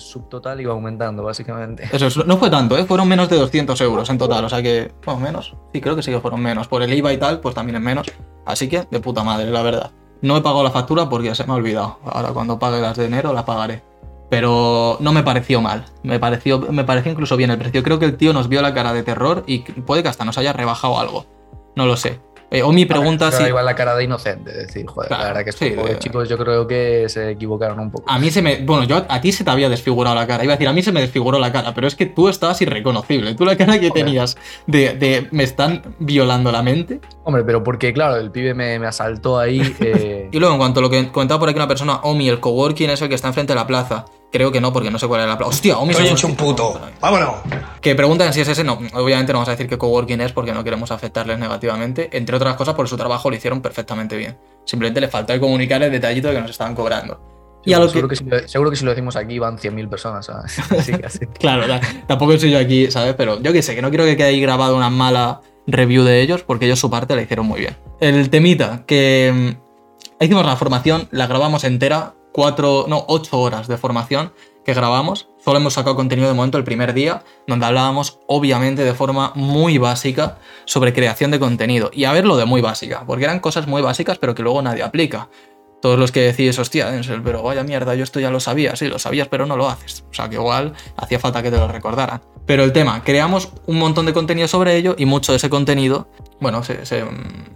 subtotal iba aumentando, básicamente. Eso no fue tanto, ¿eh? fueron menos de 200 euros en total, o sea que, bueno, menos. Sí, creo que sí que fueron menos. Por el IVA y tal, pues también es menos. Así que, de puta madre, la verdad. No he pagado la factura porque se me ha olvidado. Ahora cuando pague las de enero las pagaré. Pero no me pareció mal. Me pareció, me pareció incluso bien el precio. Creo que el tío nos vio la cara de terror y puede que hasta nos haya rebajado algo. No lo sé. Eh, o mi pregunta si. igual la cara de inocente, decir, joder, la verdad que estos chicos yo creo que se equivocaron un poco. A mí se me. Bueno, yo a ti se te había desfigurado la cara. Iba a decir, a mí se me desfiguró la cara, pero es que tú estabas irreconocible. Tú la cara que tenías de, de, me están violando la mente. Hombre, pero porque, claro, el pibe me, me asaltó ahí. Eh. y luego, en cuanto a lo que comentaba por aquí una persona, Omi, el coworking es el que está enfrente de la plaza. Creo que no, porque no sé cuál era la plaza. ¡Hostia! Omi Soy hecho un puto. ¡Vámonos! Que preguntan si es ese. No, obviamente no vamos a decir que coworking es porque no queremos afectarles negativamente. Entre otras cosas, por su trabajo lo hicieron perfectamente bien. Simplemente le faltó comunicar el detallito de que nos estaban cobrando. y a seguro, que... si lo, seguro que si lo decimos aquí van 100.000 personas. claro, tampoco soy yo aquí, ¿sabes? Pero yo qué sé, que no quiero que quede ahí grabado una mala review de ellos porque ellos su parte la hicieron muy bien. El temita, que mm, hicimos la formación, la grabamos entera, cuatro, no, ocho horas de formación que grabamos. Solo hemos sacado contenido de momento el primer día, donde hablábamos obviamente de forma muy básica sobre creación de contenido. Y a ver lo de muy básica, porque eran cosas muy básicas pero que luego nadie aplica. Todos los que decís, hostia, Denzel, pero vaya mierda, yo esto ya lo sabía, sí, lo sabías, pero no lo haces. O sea, que igual hacía falta que te lo recordaran. Pero el tema, creamos un montón de contenido sobre ello y mucho de ese contenido, bueno, se, se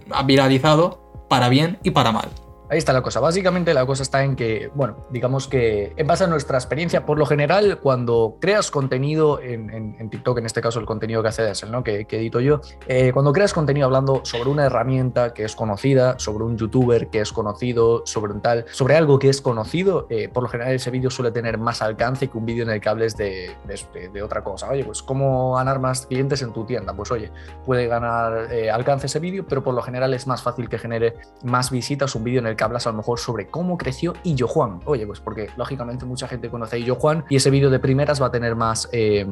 ha viralizado para bien y para mal. Ahí está la cosa. Básicamente la cosa está en que, bueno, digamos que en base a nuestra experiencia, por lo general, cuando creas contenido en, TikTok, en este caso el contenido que hace Denzel, ¿no? que, edito yo, eh, cuando creas contenido hablando sobre una herramienta que es conocida, sobre un youtuber que es conocido, sobre un tal, sobre algo que es conocido, eh, por lo general ese vídeo suele tener más alcance que un vídeo en el que hables de, de, otra cosa. Oye, pues cómo ganar más clientes en tu tienda. Pues oye, puede ganar eh, alcance ese vídeo, pero por lo general es más fácil que genere más visitas un vídeo en el que hablas a lo mejor sobre cómo creció Illo Juan. Oye, pues porque lógicamente mucha gente conoce a Illo Juan y ese vídeo de primeras va a tener más, eh,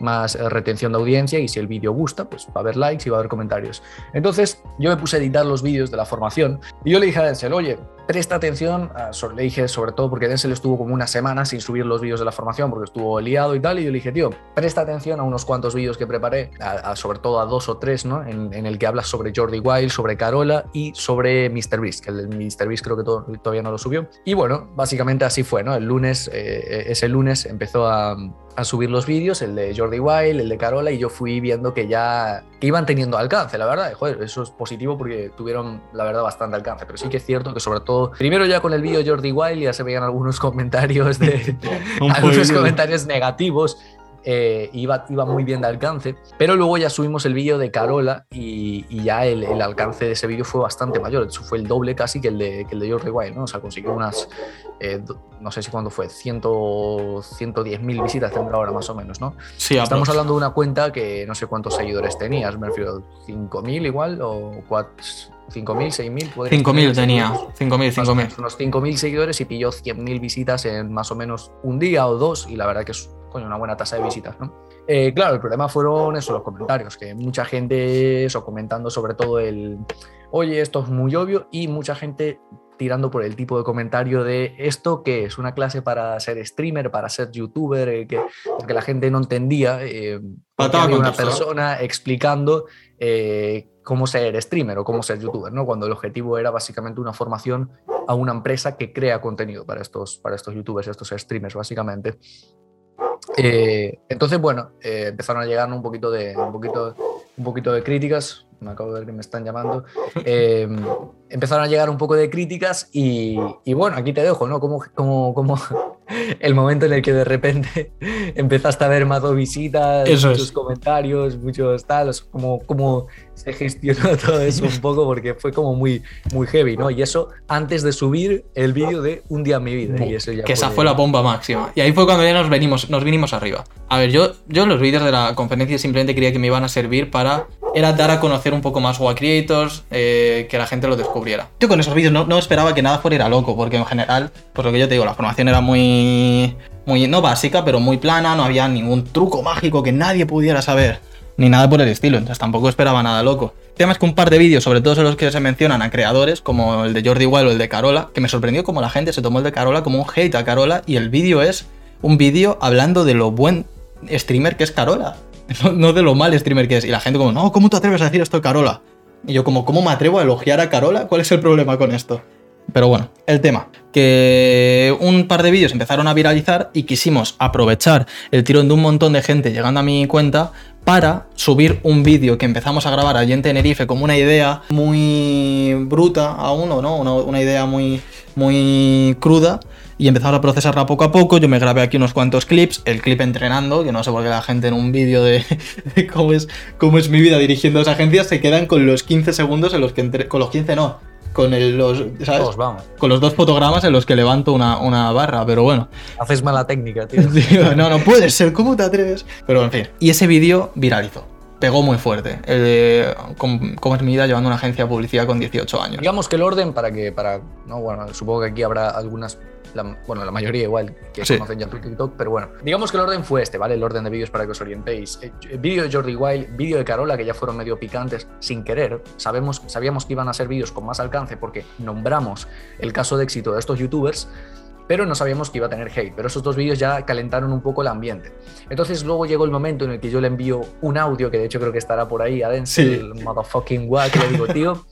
más eh, retención de audiencia y si el vídeo gusta, pues va a haber likes y va a haber comentarios. Entonces yo me puse a editar los vídeos de la formación y yo le dije a Denzel, oye, presta atención, le dije sobre todo porque Denzel estuvo como una semana sin subir los vídeos de la formación porque estuvo liado y tal, y yo le dije, tío, presta atención a unos cuantos vídeos que preparé, sobre todo a dos o tres, ¿no? En, el que hablas sobre Jordi Wild, sobre Carola y sobre Mr. Beast, que el Mr. Beast creo que todavía no lo subió. Y bueno, básicamente así fue, ¿no? El lunes, eh, ese lunes empezó a, a subir los vídeos, el de Jordi Wild, el de Carola, y yo fui viendo que ya que iban teniendo alcance, la verdad. Joder, eso es positivo porque tuvieron, la verdad, bastante alcance. Pero sí que es cierto que, sobre todo, primero ya con el vídeo Jordi Wild ya se veían algunos comentarios de algunos comentarios negativos eh, iba, iba muy bien de alcance, pero luego ya subimos el vídeo de Carola y, y ya el, el, alcance de ese vídeo fue bastante mayor, eso fue el doble casi que el de, que el de Jordi Wild, ¿no? O sea, consiguió unas, eh, no sé si cuándo fue, 110 mil visitas tendrá ahora más o menos, ¿no? Sí, Estamos hablando de una cuenta que no sé cuántos seguidores tenías, me refiero, 5.000 igual o 4... 5.000, 6.000. 5.000 tenía, 5.000, 5.000. Unos 5.000 seguidores y pilló 100.000 visitas en más o menos un día o dos y la verdad que es coño, una buena tasa de visitas, ¿no? Eh, claro, el problema fueron eso, los comentarios, que mucha gente, eso, comentando sobre todo el, oye, esto es muy obvio y mucha gente tirando por el tipo de comentario de esto que es una clase para ser streamer, para ser youtuber, eh, que, porque la gente no entendía. Eh, había una persona explicando eh, cómo ser streamer o cómo ser youtuber, ¿no? Cuando el objetivo era básicamente una formación a una empresa que crea contenido para estos, para estos youtubers, estos streamers, básicamente. Eh, entonces, bueno, eh, empezaron a llegar un poquito de, un poquito, un poquito de críticas. Me acabo de ver que me están llamando. Eh, empezaron a llegar un poco de críticas y, y bueno, aquí te dejo, ¿no? Como, como, como el momento en el que de repente empezaste a ver más visitas, Eso muchos es. comentarios, muchos tal, como, como se gestionó todo eso un poco porque fue como muy, muy heavy, ¿no? Y eso antes de subir el vídeo de Un día en mi vida. Y eso ya que esa fue la bomba máxima. Y ahí fue cuando ya nos venimos, nos vinimos arriba. A ver, yo, yo los vídeos de la conferencia simplemente creía que me iban a servir para. Era dar a conocer un poco más WoW Creators, eh, que la gente lo descubriera. Yo con esos vídeos no, no esperaba que nada fuera loco, porque en general, pues lo que yo te digo, la formación era muy. muy no básica, pero muy plana, no había ningún truco mágico que nadie pudiera saber. Ni nada por el estilo, entonces tampoco esperaba nada loco. El tema es que un par de vídeos, sobre todo los que se mencionan a creadores, como el de Jordi Wild o el de Carola, que me sorprendió como la gente se tomó el de Carola como un hate a Carola, y el vídeo es un vídeo hablando de lo buen streamer que es Carola, no, de lo mal streamer que es. Y la gente como, no, ¿cómo te atreves a decir esto de Carola? Y yo como, ¿cómo me atrevo a elogiar a Carola? ¿Cuál es el problema con esto? Pero bueno, el tema, que un par de vídeos empezaron a viralizar y quisimos aprovechar el tirón de un montón de gente llegando a mi cuenta para subir un vídeo que empezamos a grabar allí en Tenerife como una idea muy bruta aún, ¿o no? Una, una idea muy, muy cruda y empezamos a procesarla poco a poco. Yo me grabé aquí unos cuantos clips, el clip entrenando, que no sé por qué la gente en un vídeo de, de cómo, es, cómo es mi vida dirigiendo esa agencia se quedan con los 15 segundos en los que entre, con los 15 no, con el, los, ¿sabes? Todos, vamos. Con los dos fotogramas en los que levanto una, una barra, pero bueno. Haces mala técnica, tío. Tío, no, no puede ser, ¿cómo te atreves? Pero en fin. Y ese vídeo viralizó. Pegó muy fuerte. El de cómo, cómo es mi vida llevando una agencia de publicidad con 18 años. Digamos que el orden para que, para, no, bueno, supongo que aquí habrá algunas, la- bueno, la mayoría igual que Sí. conocen ya tu TikTok, pero bueno, digamos que el orden fue este, ¿vale? El orden de vídeos para que os orientéis. Eh, Vídeo de Jordi Wild, vídeo de Carola, que ya fueron medio picantes sin querer. Sabemos, sabíamos que iban a ser vídeos con más alcance porque nombramos el caso de éxito de estos youtubers, pero no sabíamos que iba a tener hate. Pero esos dos vídeos ya calentaron un poco el ambiente. Entonces luego llegó el momento en el que yo le envío un audio, que de hecho creo que estará por ahí adentro, Sí. el motherfucking que le digo, tío,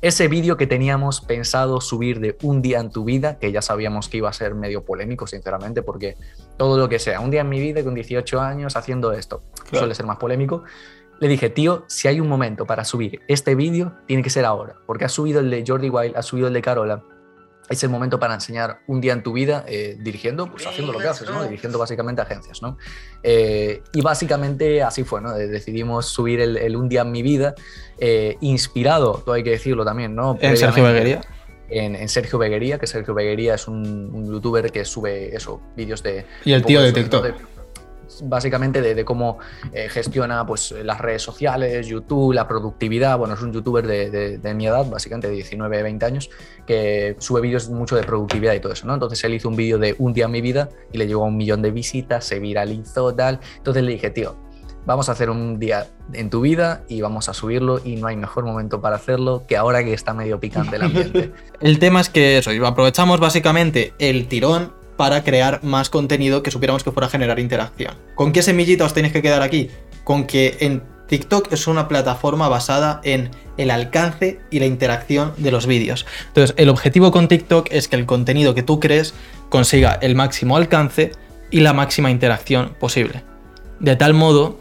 ese vídeo que teníamos pensado subir de un día en tu vida, que ya sabíamos que iba a ser medio polémico, sinceramente, porque todo lo que sea, un día en mi vida con 18 años haciendo esto, Claro. suele ser más polémico. Le dije, tío, si hay un momento para subir este vídeo, tiene que ser ahora, porque has subido el de Jordi Wild, has subido el de Carola, es el momento para enseñar un día en tu vida eh, dirigiendo, pues haciendo lo que haces, ¿no? Dirigiendo básicamente agencias, ¿no? Eh, y básicamente así fue, ¿no? De- Decidimos subir el, el un día en mi vida, eh, inspirado, todo hay que decirlo también, ¿no? En Sergio Beguería. En, en Sergio Beguería, que Sergio Beguería es un, un youtuber que sube eso, vídeos de... Y el tío de TikTok. de- básicamente de, cómo eh, gestiona pues, las redes sociales, YouTube, la productividad. Bueno, es un youtuber de, de- mi edad, básicamente de 19, 20 años, que sube vídeos mucho de productividad y todo eso, ¿no? Entonces él hizo un vídeo de un día en mi vida y le llegó a un millón de visitas, se viralizó, tal. Entonces le dije, tío, vamos a hacer un día en tu vida y vamos a subirlo y no hay mejor momento para hacerlo que ahora que está medio picante el ambiente. El tema es que eso, aprovechamos básicamente el tirón para crear más contenido que supiéramos que fuera a generar interacción. ¿Con qué semillita os tenéis que quedar aquí? Con que en TikTok es una plataforma basada en el alcance y la interacción de los vídeos. Entonces, el objetivo con TikTok es que el contenido que tú crees consiga el máximo alcance y la máxima interacción posible. De tal modo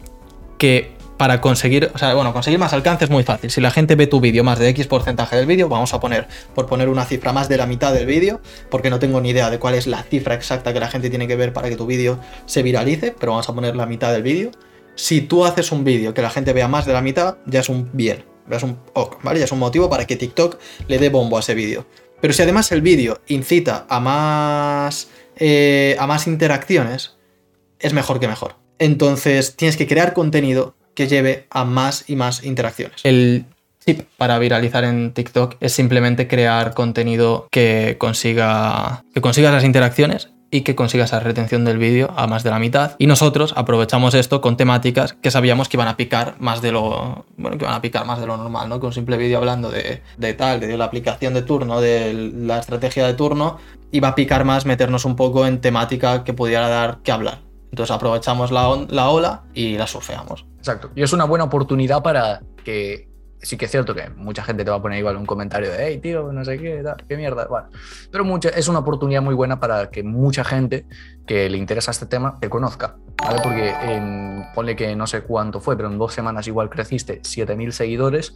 que para conseguir, o sea, bueno, conseguir más alcance es muy fácil. Si la gente ve tu vídeo más de X porcentaje del vídeo, vamos a poner, por poner una cifra más de la mitad del vídeo, porque no tengo ni idea de cuál es la cifra exacta que la gente tiene que ver para que tu vídeo se viralice, pero vamos a poner la mitad del vídeo. Si tú haces un vídeo que la gente vea más de la mitad, ya es un bien, ya es un ok, ¿vale? Ya es un motivo para que TikTok le dé bombo a ese vídeo. Pero si además el vídeo incita a más, eh, a más interacciones, es mejor que mejor. Entonces tienes que crear contenido que lleve a más y más interacciones. El tip para viralizar en TikTok es simplemente crear contenido que consiga que consiga las interacciones y que consiga esa retención del vídeo a más de la mitad. Y nosotros aprovechamos esto con temáticas que sabíamos que iban a picar más de lo. Bueno, que iban a picar más de lo normal, ¿no? Con un simple vídeo hablando de, de tal, de la aplicación de turno, de la estrategia de turno, iba a picar más meternos un poco en temática que pudiera dar que hablar. Entonces aprovechamos la, on- la ola y la surfeamos. Exacto. Y es una buena oportunidad para que. Sí que es cierto que mucha gente te va a poner igual un comentario de, hey, tío, no sé qué, tal, qué mierda. Bueno, pero mucha, es una oportunidad muy buena para que mucha gente que le interesa este tema te conozca. ¿vale? Porque en, ponle que no sé cuánto fue, pero en dos semanas igual creciste 7.000 seguidores.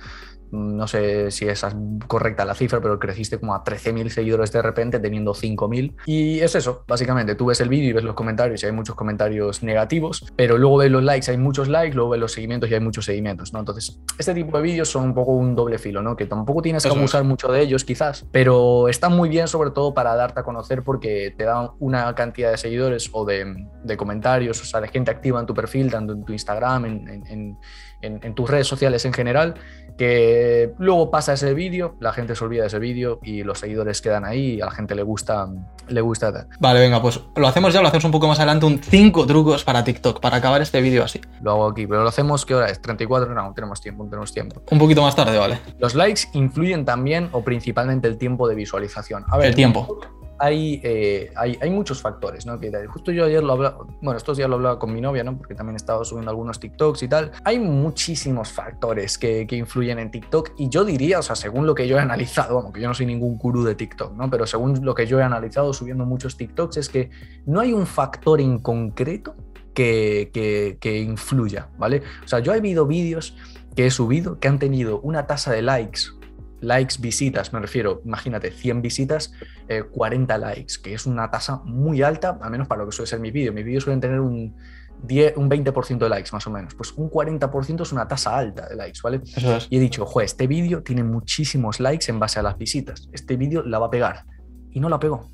No sé si esa es correcta la cifra, pero creciste como a 13.000 seguidores de repente teniendo 5.000. Y es eso, básicamente. Tú ves el vídeo y ves los comentarios y hay muchos comentarios negativos, pero luego ves los likes, hay muchos likes, luego ves los seguimientos y hay muchos seguimientos, ¿no? Entonces, este tipo de vídeos son un poco un doble filo, ¿no? Que tampoco tienes que abusar mucho de ellos, quizás, pero están muy bien sobre todo para darte a conocer porque te dan una cantidad de seguidores o de, de comentarios, o sea, de gente activa en tu perfil, tanto en tu Instagram, en, en- en- en- en tus redes sociales en general, que luego pasa ese vídeo, la gente se olvida de ese vídeo y los seguidores quedan ahí y a la gente le gusta, le gusta. Vale, venga, pues lo hacemos ya, lo hacemos un poco más adelante, un 5 trucos para TikTok, para acabar este vídeo así. Lo hago aquí, pero lo hacemos, ¿qué hora es? 34, no, tenemos tiempo, tenemos tiempo. Un poquito más tarde, vale. Los likes influyen también o principalmente el tiempo de visualización. A ver, El tiempo. Hay, eh, hay, hay muchos factores, ¿no? Que justo yo ayer lo hablaba, bueno, estos días lo hablaba con mi novia, ¿no? Porque también he estado subiendo algunos TikToks y tal. Hay muchísimos factores que, que influyen en TikTok y yo diría, o sea, según lo que yo he analizado, vamos, que yo no soy ningún gurú de TikTok, ¿no? Pero según lo que yo he analizado subiendo muchos TikToks es que no hay un factor en concreto que, que, que influya, ¿vale? O sea, yo he habido vídeos que he subido que han tenido una tasa de likes likes, visitas, me refiero, imagínate, 100 visitas, eh, 40 likes, que es una tasa muy alta, al menos para lo que suele ser mi vídeo. Mis vídeos suelen tener un, 10, un 20% de likes más o menos. Pues un 40% es una tasa alta de likes, ¿vale? Eso es. Y he dicho, joder, este vídeo tiene muchísimos likes en base a las visitas. Este vídeo la va a pegar. Y no la pegó.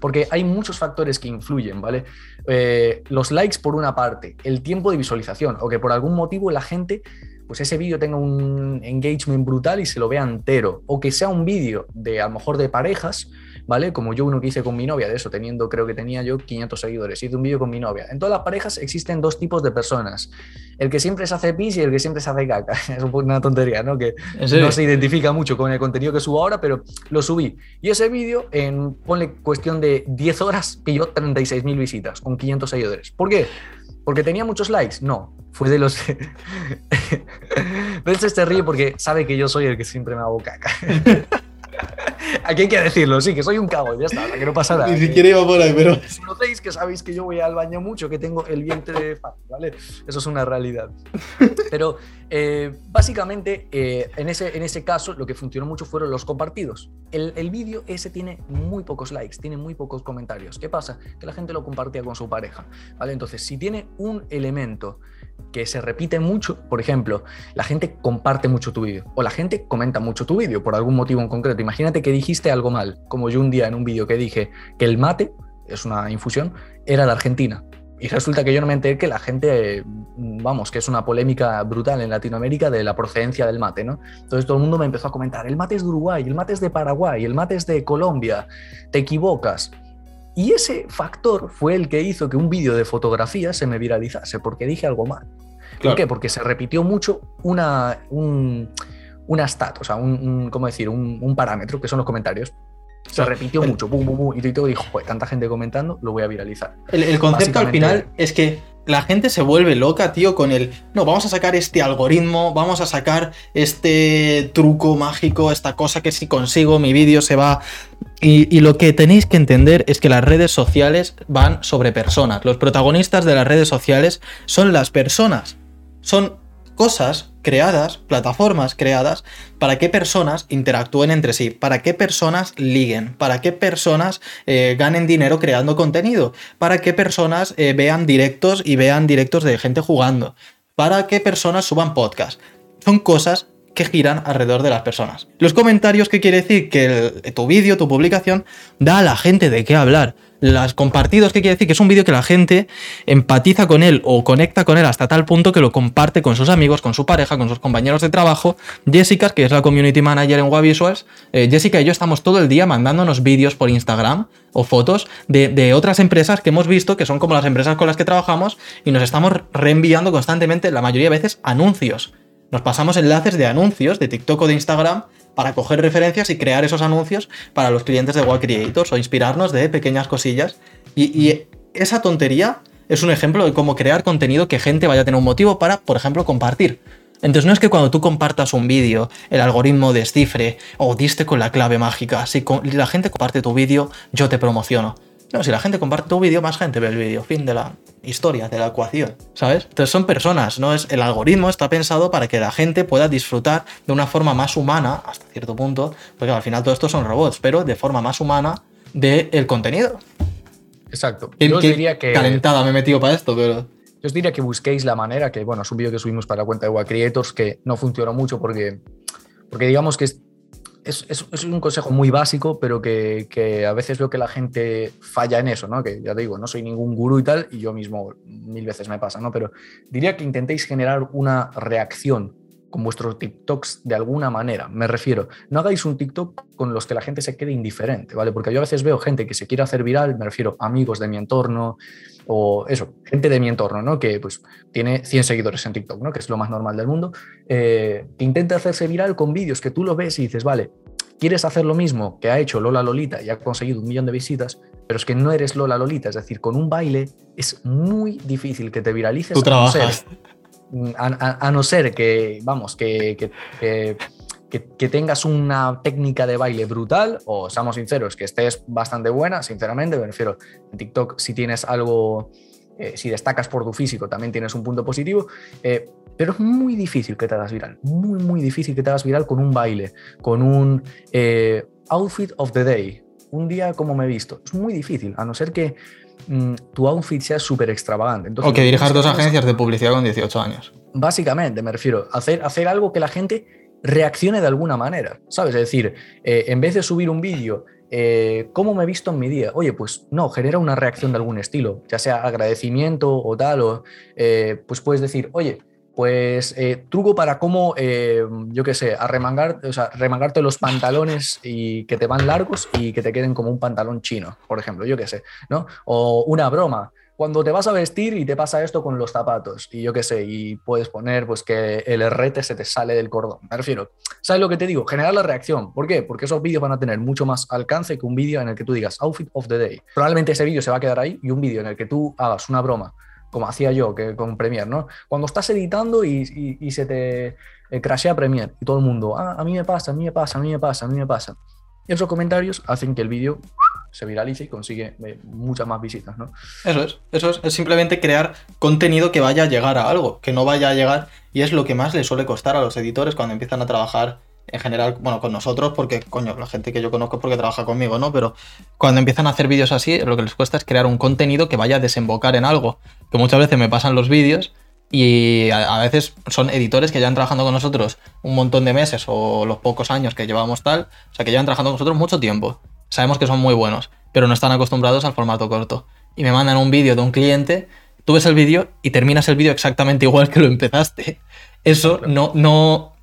Porque hay muchos factores que influyen, ¿vale? Eh, los likes por una parte, el tiempo de visualización, o que por algún motivo la gente pues ese vídeo tenga un engagement brutal y se lo vea entero. O que sea un vídeo de a lo mejor de parejas, ¿vale? Como yo uno que hice con mi novia, de eso, teniendo, creo que tenía yo 500 seguidores. Hice un vídeo con mi novia. En todas las parejas existen dos tipos de personas. El que siempre se hace pis y el que siempre se hace caca. Es una tontería, ¿no? Que no se identifica mucho con el contenido que subo ahora, pero lo subí. Y ese vídeo, en ponle cuestión de 10 horas, pilló 36.000 visitas con 500 seguidores. ¿Por qué? ¿Porque tenía muchos likes? No, fue de los... Benson se ríe porque sabe que yo soy el que siempre me hago caca. Aquí hay que decirlo, sí, que soy un cago, ya está, que no pasa nada. Ni siquiera iba por ahí, pero. Si conocéis que sabéis que yo voy al baño mucho, que tengo el vientre fácil, ¿vale? Eso es una realidad. Pero eh, básicamente, eh, en, ese, en ese caso, lo que funcionó mucho fueron los compartidos. El, el vídeo ese tiene muy pocos likes, tiene muy pocos comentarios. ¿Qué pasa? Que la gente lo compartía con su pareja, ¿vale? Entonces, si tiene un elemento que se repite mucho, por ejemplo, la gente comparte mucho tu vídeo o la gente comenta mucho tu vídeo por algún motivo en concreto. Imagínate que dijiste algo mal, como yo un día en un vídeo que dije que el mate, es una infusión, era de Argentina. Y resulta que yo no me enteré que la gente, vamos, que es una polémica brutal en Latinoamérica de la procedencia del mate, ¿no? Entonces todo el mundo me empezó a comentar, el mate es de Uruguay, el mate es de Paraguay, el mate es de Colombia, te equivocas. Y ese factor fue el que hizo que un vídeo de fotografía se me viralizase, porque dije algo mal. ¿Por Claro. qué? Porque se repitió mucho una, un, una stat, o sea, un, un- ¿cómo decir? Un, un parámetro, que son los comentarios. Se Claro. repitió El- mucho, pum, pum, pum, y todo dijo, joder, tanta gente comentando, lo voy a viralizar. El, el concepto al final es que la gente se vuelve loca, tío, con el. No, vamos a sacar este algoritmo, vamos a sacar este truco mágico, esta cosa que si consigo mi vídeo se va. Y, y lo que tenéis que entender es que las redes sociales van sobre personas. Los protagonistas de las redes sociales son las personas. Son cosas creadas, plataformas creadas, para que personas interactúen entre sí, para que personas liguen, para que personas eh, ganen dinero creando contenido, para que personas eh, vean directos y vean directos de gente jugando, para que personas suban podcast. Son cosas que giran alrededor de las personas. Los comentarios, ¿qué quiere decir? Que tu vídeo, tu publicación, da a la gente de qué hablar. Las compartidos, ¿qué quiere decir? Que es un vídeo que la gente empatiza con él o conecta con él hasta tal punto que lo comparte con sus amigos, con su pareja, con sus compañeros de trabajo. Jessica, que es la community manager en Wavisuals, eh, Jessica y yo estamos todo el día mandándonos vídeos por Instagram o fotos de, de, otras empresas que hemos visto, que son como las empresas con las que trabajamos, y nos estamos reenviando constantemente, la mayoría de veces, anuncios nos pasamos enlaces de anuncios de TikTok o de Instagram para coger referencias y crear esos anuncios para los clientes de Wall o inspirarnos de pequeñas cosillas. Y, esa tontería es un ejemplo de cómo crear contenido que gente vaya a tener un motivo para, por ejemplo, compartir. Entonces no es que cuando tú compartas un vídeo, el algoritmo descifre o diste con la clave mágica. Si la gente comparte tu vídeo, yo te promociono. No, si la gente comparte tu vídeo, más gente ve el vídeo. Fin de la historia, de la ecuación, ¿sabes? Entonces son personas, no es el algoritmo está pensado para que la gente pueda disfrutar de una forma más humana, hasta cierto punto, porque al final todo esto son robots, pero de forma más humana del contenido. Exacto. Yo diría que calentada me he metido para esto, pero yo os diría que busquéis la manera, que bueno, es un vídeo que subimos para la cuenta de Wa Creators que no funcionó mucho porque, porque digamos que es, un consejo muy básico, pero que, a veces veo que la gente falla en eso, ¿no? Que ya te digo, no soy ningún gurú y tal, y yo mismo mil veces me pasa, ¿no? Pero diría que intentéis generar una reacción con vuestros TikToks de alguna manera. Me refiero, no hagáis un TikTok con los que la gente se quede indiferente, ¿vale? Porque yo a veces veo gente que se quiere hacer viral, me refiero amigos de mi entorno o eso, gente de mi entorno, ¿no? Que pues tiene 100 seguidores en TikTok, ¿no? Que es lo más normal del mundo, eh, que intenta hacerse viral con vídeos que tú lo ves y dices, vale, quieres hacer lo mismo que ha hecho Lola Lolita y ha conseguido un millón de visitas, pero es que no eres Lola Lolita, es decir, con un baile es muy difícil que te viralices. Tú trabajas. A, no ser que, vamos, que, que, tengas una técnica de baile brutal, o seamos sinceros, que estés bastante buena, sinceramente, me refiero, en TikTok si tienes algo, eh, si destacas por tu físico, también tienes un punto positivo, eh, pero es muy difícil que te hagas viral, muy, muy difícil que te hagas viral con un baile, con un eh, outfit of the day, un día como me he visto. Es muy difícil, a no ser que Mm, tu outfit sea súper extravagante. o que dirijas dos agencias de publicidad con 18 años. Básicamente, me refiero, a hacer, hacer algo que la gente reaccione de alguna manera, ¿sabes? Es decir, eh, en vez de subir un vídeo, eh, ¿cómo me he visto en mi día? Oye, pues no, genera una reacción de algún estilo, ya sea agradecimiento o tal, o eh, pues puedes decir, oye, pues truco para cómo, yo qué sé, arremangar, o sea, remangarte los pantalones y que te van largos y que te queden como un pantalón chino, por ejemplo, yo qué sé, ¿no? O una broma, cuando te vas a vestir y te pasa esto con los zapatos y yo qué sé, y puedes poner pues que el herrete se te sale del cordón. Me refiero, ¿sabes lo que te digo? Generar la reacción. ¿Por qué? Porque esos vídeos van a tener mucho más alcance que un vídeo en el que tú digas outfit of the day. Probablemente ese vídeo se va a quedar ahí y un vídeo en el que tú hagas una broma como hacía yo que con Premiere, ¿no? Cuando estás editando y, se te eh, crashea Premiere y todo el mundo, ah, a mí me pasa, a mí me pasa, a mí me pasa, a mí me pasa. esos comentarios hacen que el vídeo se viralice y consigue eh, muchas más visitas, ¿no? Eso es, eso es, es simplemente crear contenido que vaya a llegar a algo, que no vaya a llegar, y es lo que más le suele costar a los editores cuando empiezan a trabajar en general, bueno, con nosotros, porque, coño, la gente que yo conozco porque trabaja conmigo, ¿no? Pero cuando empiezan a hacer vídeos así, lo que les cuesta es crear un contenido que vaya a desembocar en algo. Que muchas veces me pasan los vídeos y a, veces son editores que llevan trabajando con nosotros un montón de meses o los pocos años que llevamos tal, o sea, que llevan trabajando con nosotros mucho tiempo. Sabemos que son muy buenos, pero no están acostumbrados al formato corto. Y me mandan un vídeo de un cliente, tú ves el vídeo y terminas el vídeo exactamente igual que lo empezaste. Eso no, no,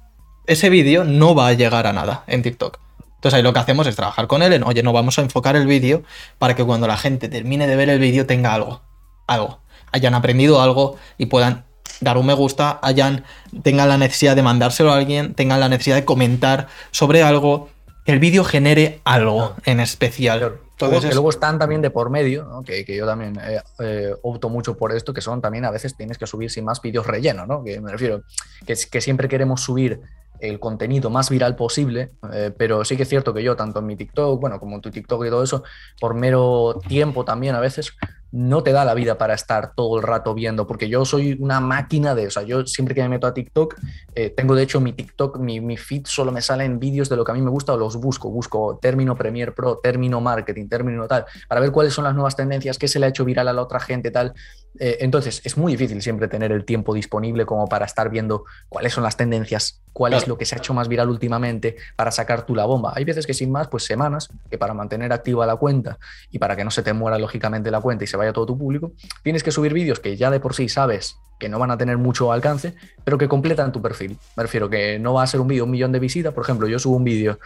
ese vídeo no va a llegar a nada en TikTok. Entonces ahí lo que hacemos es trabajar con él en, oye, no vamos a enfocar el vídeo para que cuando la gente termine de ver el vídeo tenga algo, algo, hayan aprendido algo y puedan dar un me gusta, hayan, tengan la necesidad de mandárselo a alguien, tengan la necesidad de comentar sobre algo, el vídeo genere algo en especial. Entonces, que luego están también de por medio, que, yo también eh, eh, opto mucho por esto, que son también a veces tienes que subir sin más vídeos relleno, ¿no? Que me refiero, que, que siempre queremos subir el contenido más viral posible, eh, pero sí que es cierto que yo, tanto en mi TikTok, bueno, como en tu TikTok y todo eso, por mero tiempo también a veces, no te da la vida para estar todo el rato viendo, porque yo soy una máquina de, o sea, yo siempre que me meto a TikTok, eh, tengo de hecho mi TikTok, mi, feed solo me salen vídeos de lo que a mí me gusta o los busco, busco término Premiere Pro, término marketing, término tal, para ver cuáles son las nuevas tendencias, qué se le ha hecho viral a la otra gente, tal. Eh, entonces, es muy difícil siempre tener el tiempo disponible como para estar viendo cuáles son las tendencias, cuál es lo que se ha hecho más viral últimamente para sacar tú la bomba. Hay veces que sin más, pues semanas, que para mantener activa la cuenta y para que no se te muera lógicamente la cuenta y se vaya todo tu público, tienes que subir vídeos que ya de por sí sabes que no van a tener mucho alcance, pero que completan tu perfil. Me refiero que no va a ser un vídeo un millón de visitas. Por ejemplo, yo subo un vídeo,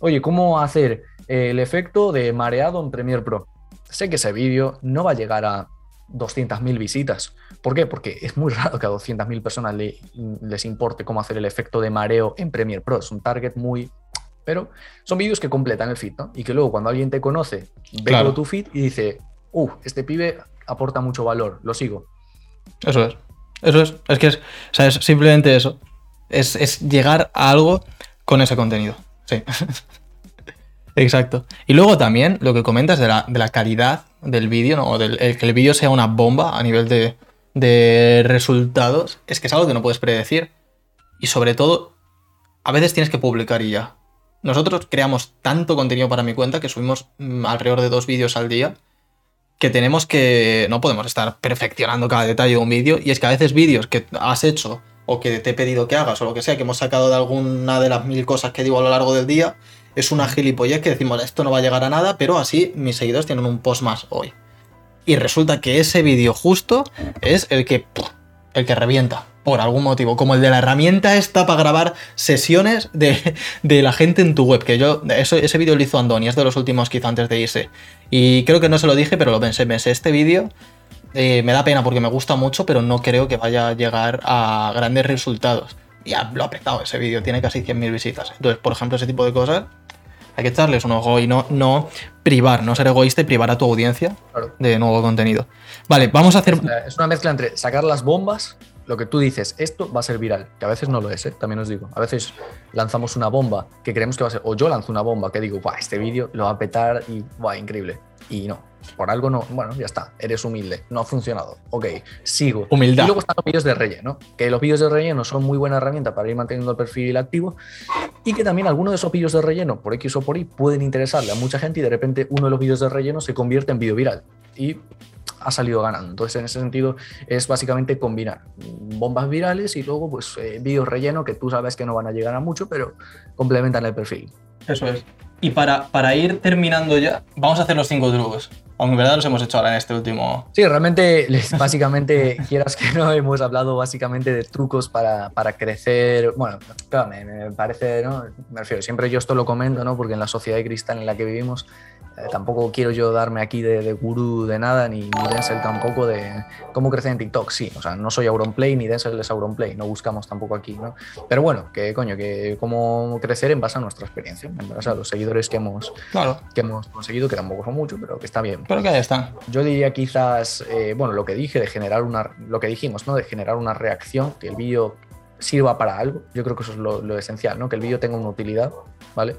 oye, ¿cómo hacer el efecto de mareado en Premiere Pro? Sé que ese vídeo no va a llegar a 200.000 visitas. ¿Por qué? Porque es muy raro que a 200.000 personas les importe cómo hacer el efecto de mareo en Premiere Pro. Es un target muy... Pero son vídeos que completan el feed, ¿no? Y que luego cuando alguien te conoce, ve todo tu feed y dice, uh, este pibe aporta mucho valor, lo sigo. Eso es. Eso es. Es que es, es simplemente eso. Es, es llegar a algo con ese contenido. Sí. Exacto. Y luego también lo que comentas de la, de la calidad del vídeo, ¿no? o del que el vídeo sea una bomba a nivel de, de resultados, es que es algo que no puedes predecir. Y sobre todo, a veces tienes que publicar y ya. Nosotros creamos tanto contenido para mi cuenta que subimos mm, alrededor de dos vídeos al día que tenemos que. No podemos estar perfeccionando cada detalle de un vídeo. Y es que a veces vídeos que has hecho o que te he pedido que hagas o lo que sea, que hemos sacado de alguna de las mil cosas que digo a lo largo del día, es una gilipollez que decimos, esto no va a llegar a nada, pero así mis seguidores tienen un post más hoy. Y resulta que ese vídeo justo es el que, el que revienta, por algún motivo, como el de la herramienta esta para grabar sesiones de, la gente en tu web, que yo, eso, ese vídeo lo hizo Andoni, es de los últimos que hizo antes de irse. Y creo que no se lo dije, pero lo pensé, pensé, este vídeo eh, me da pena porque me gusta mucho, pero no creo que vaya a llegar a grandes resultados. Ya lo ha petado ese vídeo, tiene casi 100.000 visitas. Entonces, por ejemplo, ese tipo de cosas hay que echarles un ojo y no, no privar, no ser egoísta y privar a tu audiencia de nuevo contenido. Vale, vamos a hacer. Es una mezcla entre sacar las bombas, lo que tú dices, esto va a ser viral, que a veces no lo es, ¿eh? también os digo. A veces lanzamos una bomba que creemos que va a ser, o yo lanzo una bomba que digo, este vídeo lo va a petar y, ¡buah, increíble! Y no, por algo no, bueno, ya está, eres humilde, no ha funcionado. Ok, sigo. Humildad. Y luego están los vídeos de relleno, que los vídeos de relleno son muy buena herramienta para ir manteniendo el perfil activo y que también algunos de esos vídeos de relleno, por X o por Y, pueden interesarle a mucha gente y de repente uno de los vídeos de relleno se convierte en vídeo viral. Y ha salido ganando. Entonces, en ese sentido, es básicamente combinar bombas virales y luego, pues, eh, vídeos relleno que tú sabes que no van a llegar a mucho, pero complementan el perfil. Eso es. Y para, para ir terminando ya, vamos a hacer los cinco trucos. Aunque en verdad los hemos hecho ahora en este último. Sí, realmente, básicamente, quieras que no, hemos hablado básicamente de trucos para, para crecer. Bueno, claro, me, me, parece, ¿no? Me refiero, siempre yo esto lo comento, ¿no? Porque en la sociedad cristal en la que vivimos, eh, tampoco quiero yo darme aquí de, de gurú de nada, ni, ni Denzel tampoco de cómo crecer en TikTok. Sí, o sea, no soy Auronplay ni Denzel es Auronplay, no buscamos tampoco aquí, ¿no? Pero bueno, que coño, que cómo crecer en base a nuestra experiencia, en base a los seguidores que hemos, claro. que hemos conseguido, que tampoco son muchos, pero que está bien. Que ahí está. Yo diría quizás, eh, bueno, lo que dije de generar una, lo que dijimos, ¿no? De generar una reacción, que el vídeo sirva para algo. Yo creo que eso es lo, esencial, ¿no? Que el vídeo tenga una utilidad, ¿vale?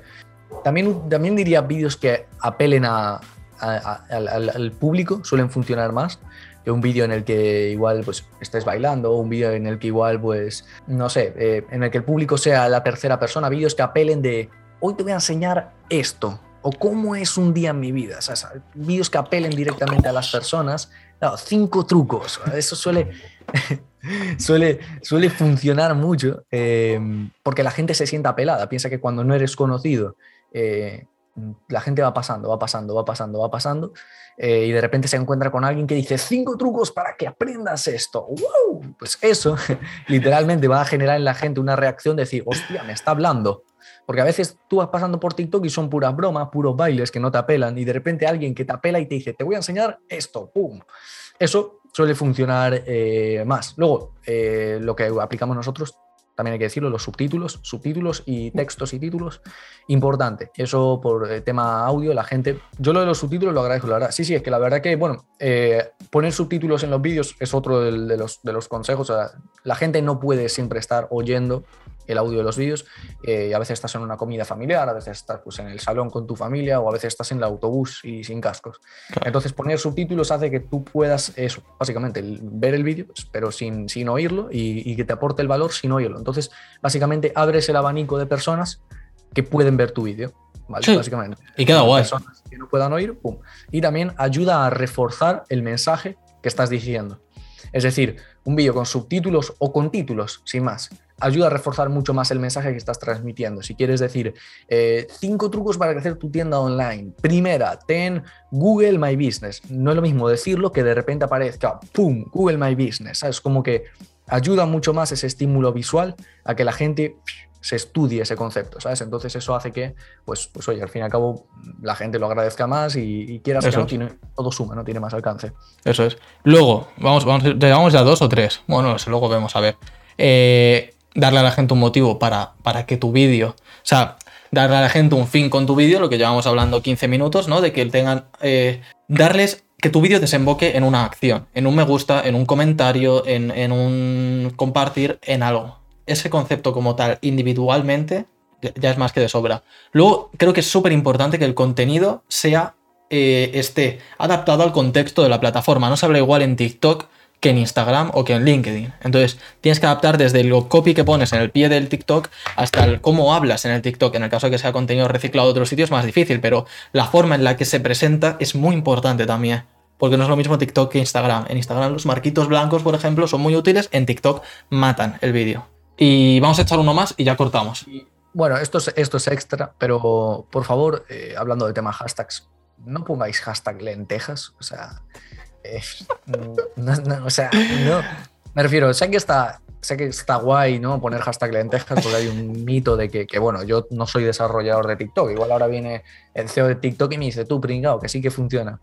También, también diría vídeos que apelen al, público, suelen funcionar más que un vídeo en el que igual pues estés bailando, o un vídeo en el que igual pues, no sé, eh, en el que el público sea la tercera persona, vídeos que apelen de, hoy te voy a enseñar esto, o cómo es un día en mi vida, o sea, vídeos que apelen directamente a las personas, cinco trucos, eso suele... suele, suele funcionar mucho eh, porque la gente se sienta apelada. Piensa que cuando no eres conocido eh, la gente va pasando, va pasando, va pasando, va pasando, eh, y de repente se encuentra con alguien que dice cinco trucos para que aprendas esto. ¡Wow! Pues eso literalmente va a generar en la gente una reacción de decir, hostia, me está hablando. Porque a veces tú vas pasando por TikTok y son puras bromas, puros bailes que no te apelan, y de repente alguien que te apela y te dice, te voy a enseñar esto, ¡pum! Eso suele funcionar eh, más. Luego, eh, lo que aplicamos nosotros también hay que decirlo, los subtítulos, subtítulos y textos y títulos, importante. Eso por el tema audio, la gente, yo lo de los subtítulos lo agradezco, la verdad. Sí, sí, es que la verdad que, bueno, eh, poner subtítulos en los vídeos es otro de, de, los, de los consejos. O sea, la gente no puede siempre estar oyendo el audio de los vídeos. Eh, a veces estás en una comida familiar, a veces estás pues, en el salón con tu familia o a veces estás en el autobús y sin cascos. Entonces poner subtítulos hace que tú puedas, eso, básicamente, ver el vídeo, pues, pero sin, sin oírlo y, que te aporte el valor sin oírlo. Entonces, básicamente, abres el abanico de personas que pueden ver tu vídeo. ¿vale? Básicamente. Y queda guay. Personas que no puedan oír, pum. Y también ayuda a reforzar el mensaje que estás diciendo. Es decir, un vídeo con subtítulos o con títulos, sin más, ayuda a reforzar mucho más el mensaje que estás transmitiendo. Si quieres decir eh, cinco trucos para crecer tu tienda online, primera, ten Google My Business. No es lo mismo decirlo que de repente aparezca, ¡pum!, Google My Business. Es como que ayuda mucho más ese estímulo visual a que la gente se estudie ese concepto, ¿sabes? Entonces eso hace que, pues, pues oye, al fin y al cabo la gente lo agradezca más y, y quieras que no, tiene, todo suma, ¿no? Tiene más alcance. Eso es. Luego, vamos, vamos, llegamos ya a dos o tres. Bueno, eso luego vemos a ver. Eh, darle a la gente un motivo para, para que tu vídeo, o sea, darle a la gente un fin con tu vídeo, lo que llevamos hablando 15 minutos, ¿no? De que tengan, eh, darles que tu vídeo desemboque en una acción, en un me gusta, en un comentario, en, en un compartir, en algo ese concepto como tal individualmente ya es más que de sobra. Luego, creo que es súper importante que el contenido sea, eh, esté adaptado al contexto de la plataforma. No se habla igual en TikTok que en Instagram o que en LinkedIn. Entonces, tienes que adaptar desde el copy que pones en el pie del TikTok hasta el cómo hablas en el TikTok. En el caso de que sea contenido reciclado de otros sitios es más difícil, pero la forma en la que se presenta es muy importante también. Porque no es lo mismo TikTok que Instagram. En Instagram los marquitos blancos, por ejemplo, son muy útiles. En TikTok matan el vídeo. Y vamos a echar uno más y ya cortamos. Bueno, esto es, esto es extra, pero por favor, eh, hablando del tema hashtags, no pongáis hashtag lentejas. O sea, eh, o sea, no. Me refiero, sé que está, sé que está guay, ¿no? Poner hashtag lentejas, porque hay un mito de que, que, bueno, yo no soy desarrollador de TikTok. Igual ahora viene el CEO de TikTok y me dice, tú, pringao, que sí que funciona.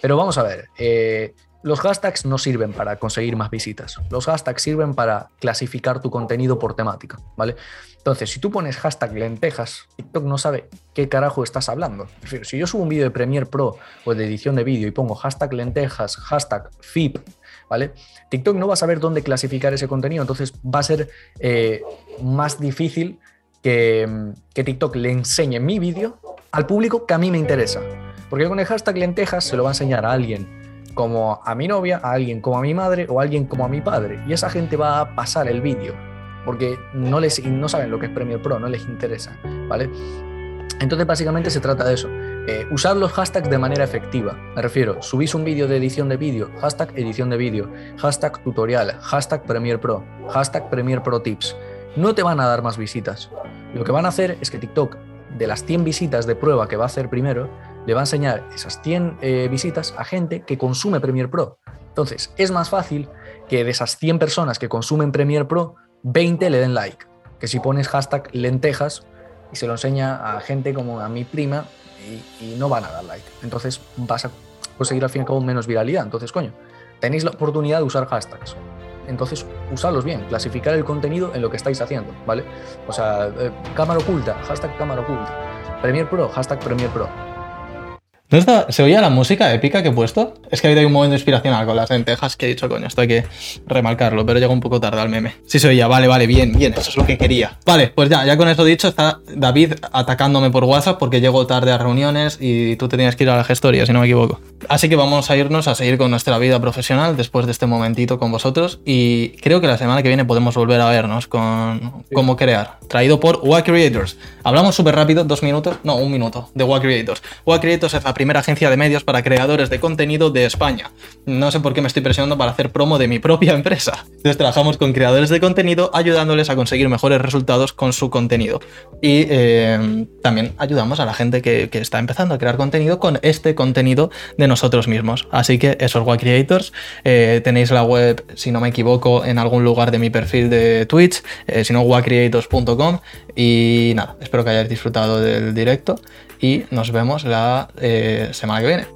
Pero vamos a ver, eh, los hashtags no sirven para conseguir más visitas. Los hashtags sirven para clasificar tu contenido por temática, ¿vale? Entonces, si tú pones hashtag lentejas, TikTok no sabe qué carajo estás hablando. Si yo subo un vídeo de Premiere Pro o de edición de vídeo y pongo hashtag lentejas, hashtag FIP, ¿vale? TikTok no va a saber dónde clasificar ese contenido, entonces va a ser eh, más difícil que, que TikTok le enseñe mi vídeo al público que a mí me interesa. Porque con el hashtag lentejas se lo va a enseñar a alguien como a mi novia, a alguien como a mi madre o a alguien como a mi padre. Y esa gente va a pasar el vídeo porque no, les, no saben lo que es Premiere Pro, no les interesa, ¿vale? Entonces básicamente se trata de eso. Eh, los hashtags de manera efectiva. Me refiero, subís un vídeo de edición de vídeo, hashtag edición de vídeo, hashtag tutorial, hashtag Premiere Pro, hashtag Premiere Pro Tips. No te van a dar más visitas. Lo que van a hacer es que TikTok, de las 100 visitas de prueba que va a hacer primero, le va a enseñar esas 100 eh, visitas a gente que consume Premiere Pro. Entonces, es más fácil que de esas 100 personas que consumen Premiere Pro, 20 le den like. Que si pones hashtag lentejas y se lo enseña a gente como a mi prima y, no van a dar like. Entonces vas a conseguir al fin y al cabo menos viralidad. Entonces, coño, tenéis la oportunidad de usar hashtags. Entonces, usadlos bien, clasificar el contenido en lo que estáis haciendo, ¿vale? O sea, eh, cámara oculta, hashtag cámara oculta. Premiere Pro, hashtag Premiere Pro ¿Se oía la música épica que he puesto? Es que ha habido un momento inspiracional con las lentejas que he dicho, coño, esto hay que remarcarlo, pero llega un poco tarde al meme. Sí se oía, vale, vale, bien, bien, eso es lo que quería. Vale, pues ya, ya con eso dicho, está David atacándome por WhatsApp porque llego tarde a reuniones y tú te tenías que ir a la gestoria, si no me equivoco. Así que vamos a irnos a seguir con nuestra vida profesional después de este momentito con vosotros y creo que la semana que viene podemos volver a vernos con cómo crear, traído por WA Creators. Hablamos súper rápido, dos minutos, no, un minuto, de WA Creators. WA Creators es la primera agencia de medios para creadores de contenido de España. No sé por qué me estoy presionando para hacer promo de mi propia empresa. Entonces trabajamos con creadores de contenido ayudándoles a conseguir mejores resultados con su contenido. Y eh, también ayudamos a la gente que, está empezando a crear contenido con este contenido de nosotros mismos. Así que esos Web Creators, eh, tenéis la web, si no me equivoco, en algún lugar de mi perfil de Twitch, eh, si wacreators.com. Y nada, espero que hayáis disfrutado del directo y nos vemos la eh, semana que viene.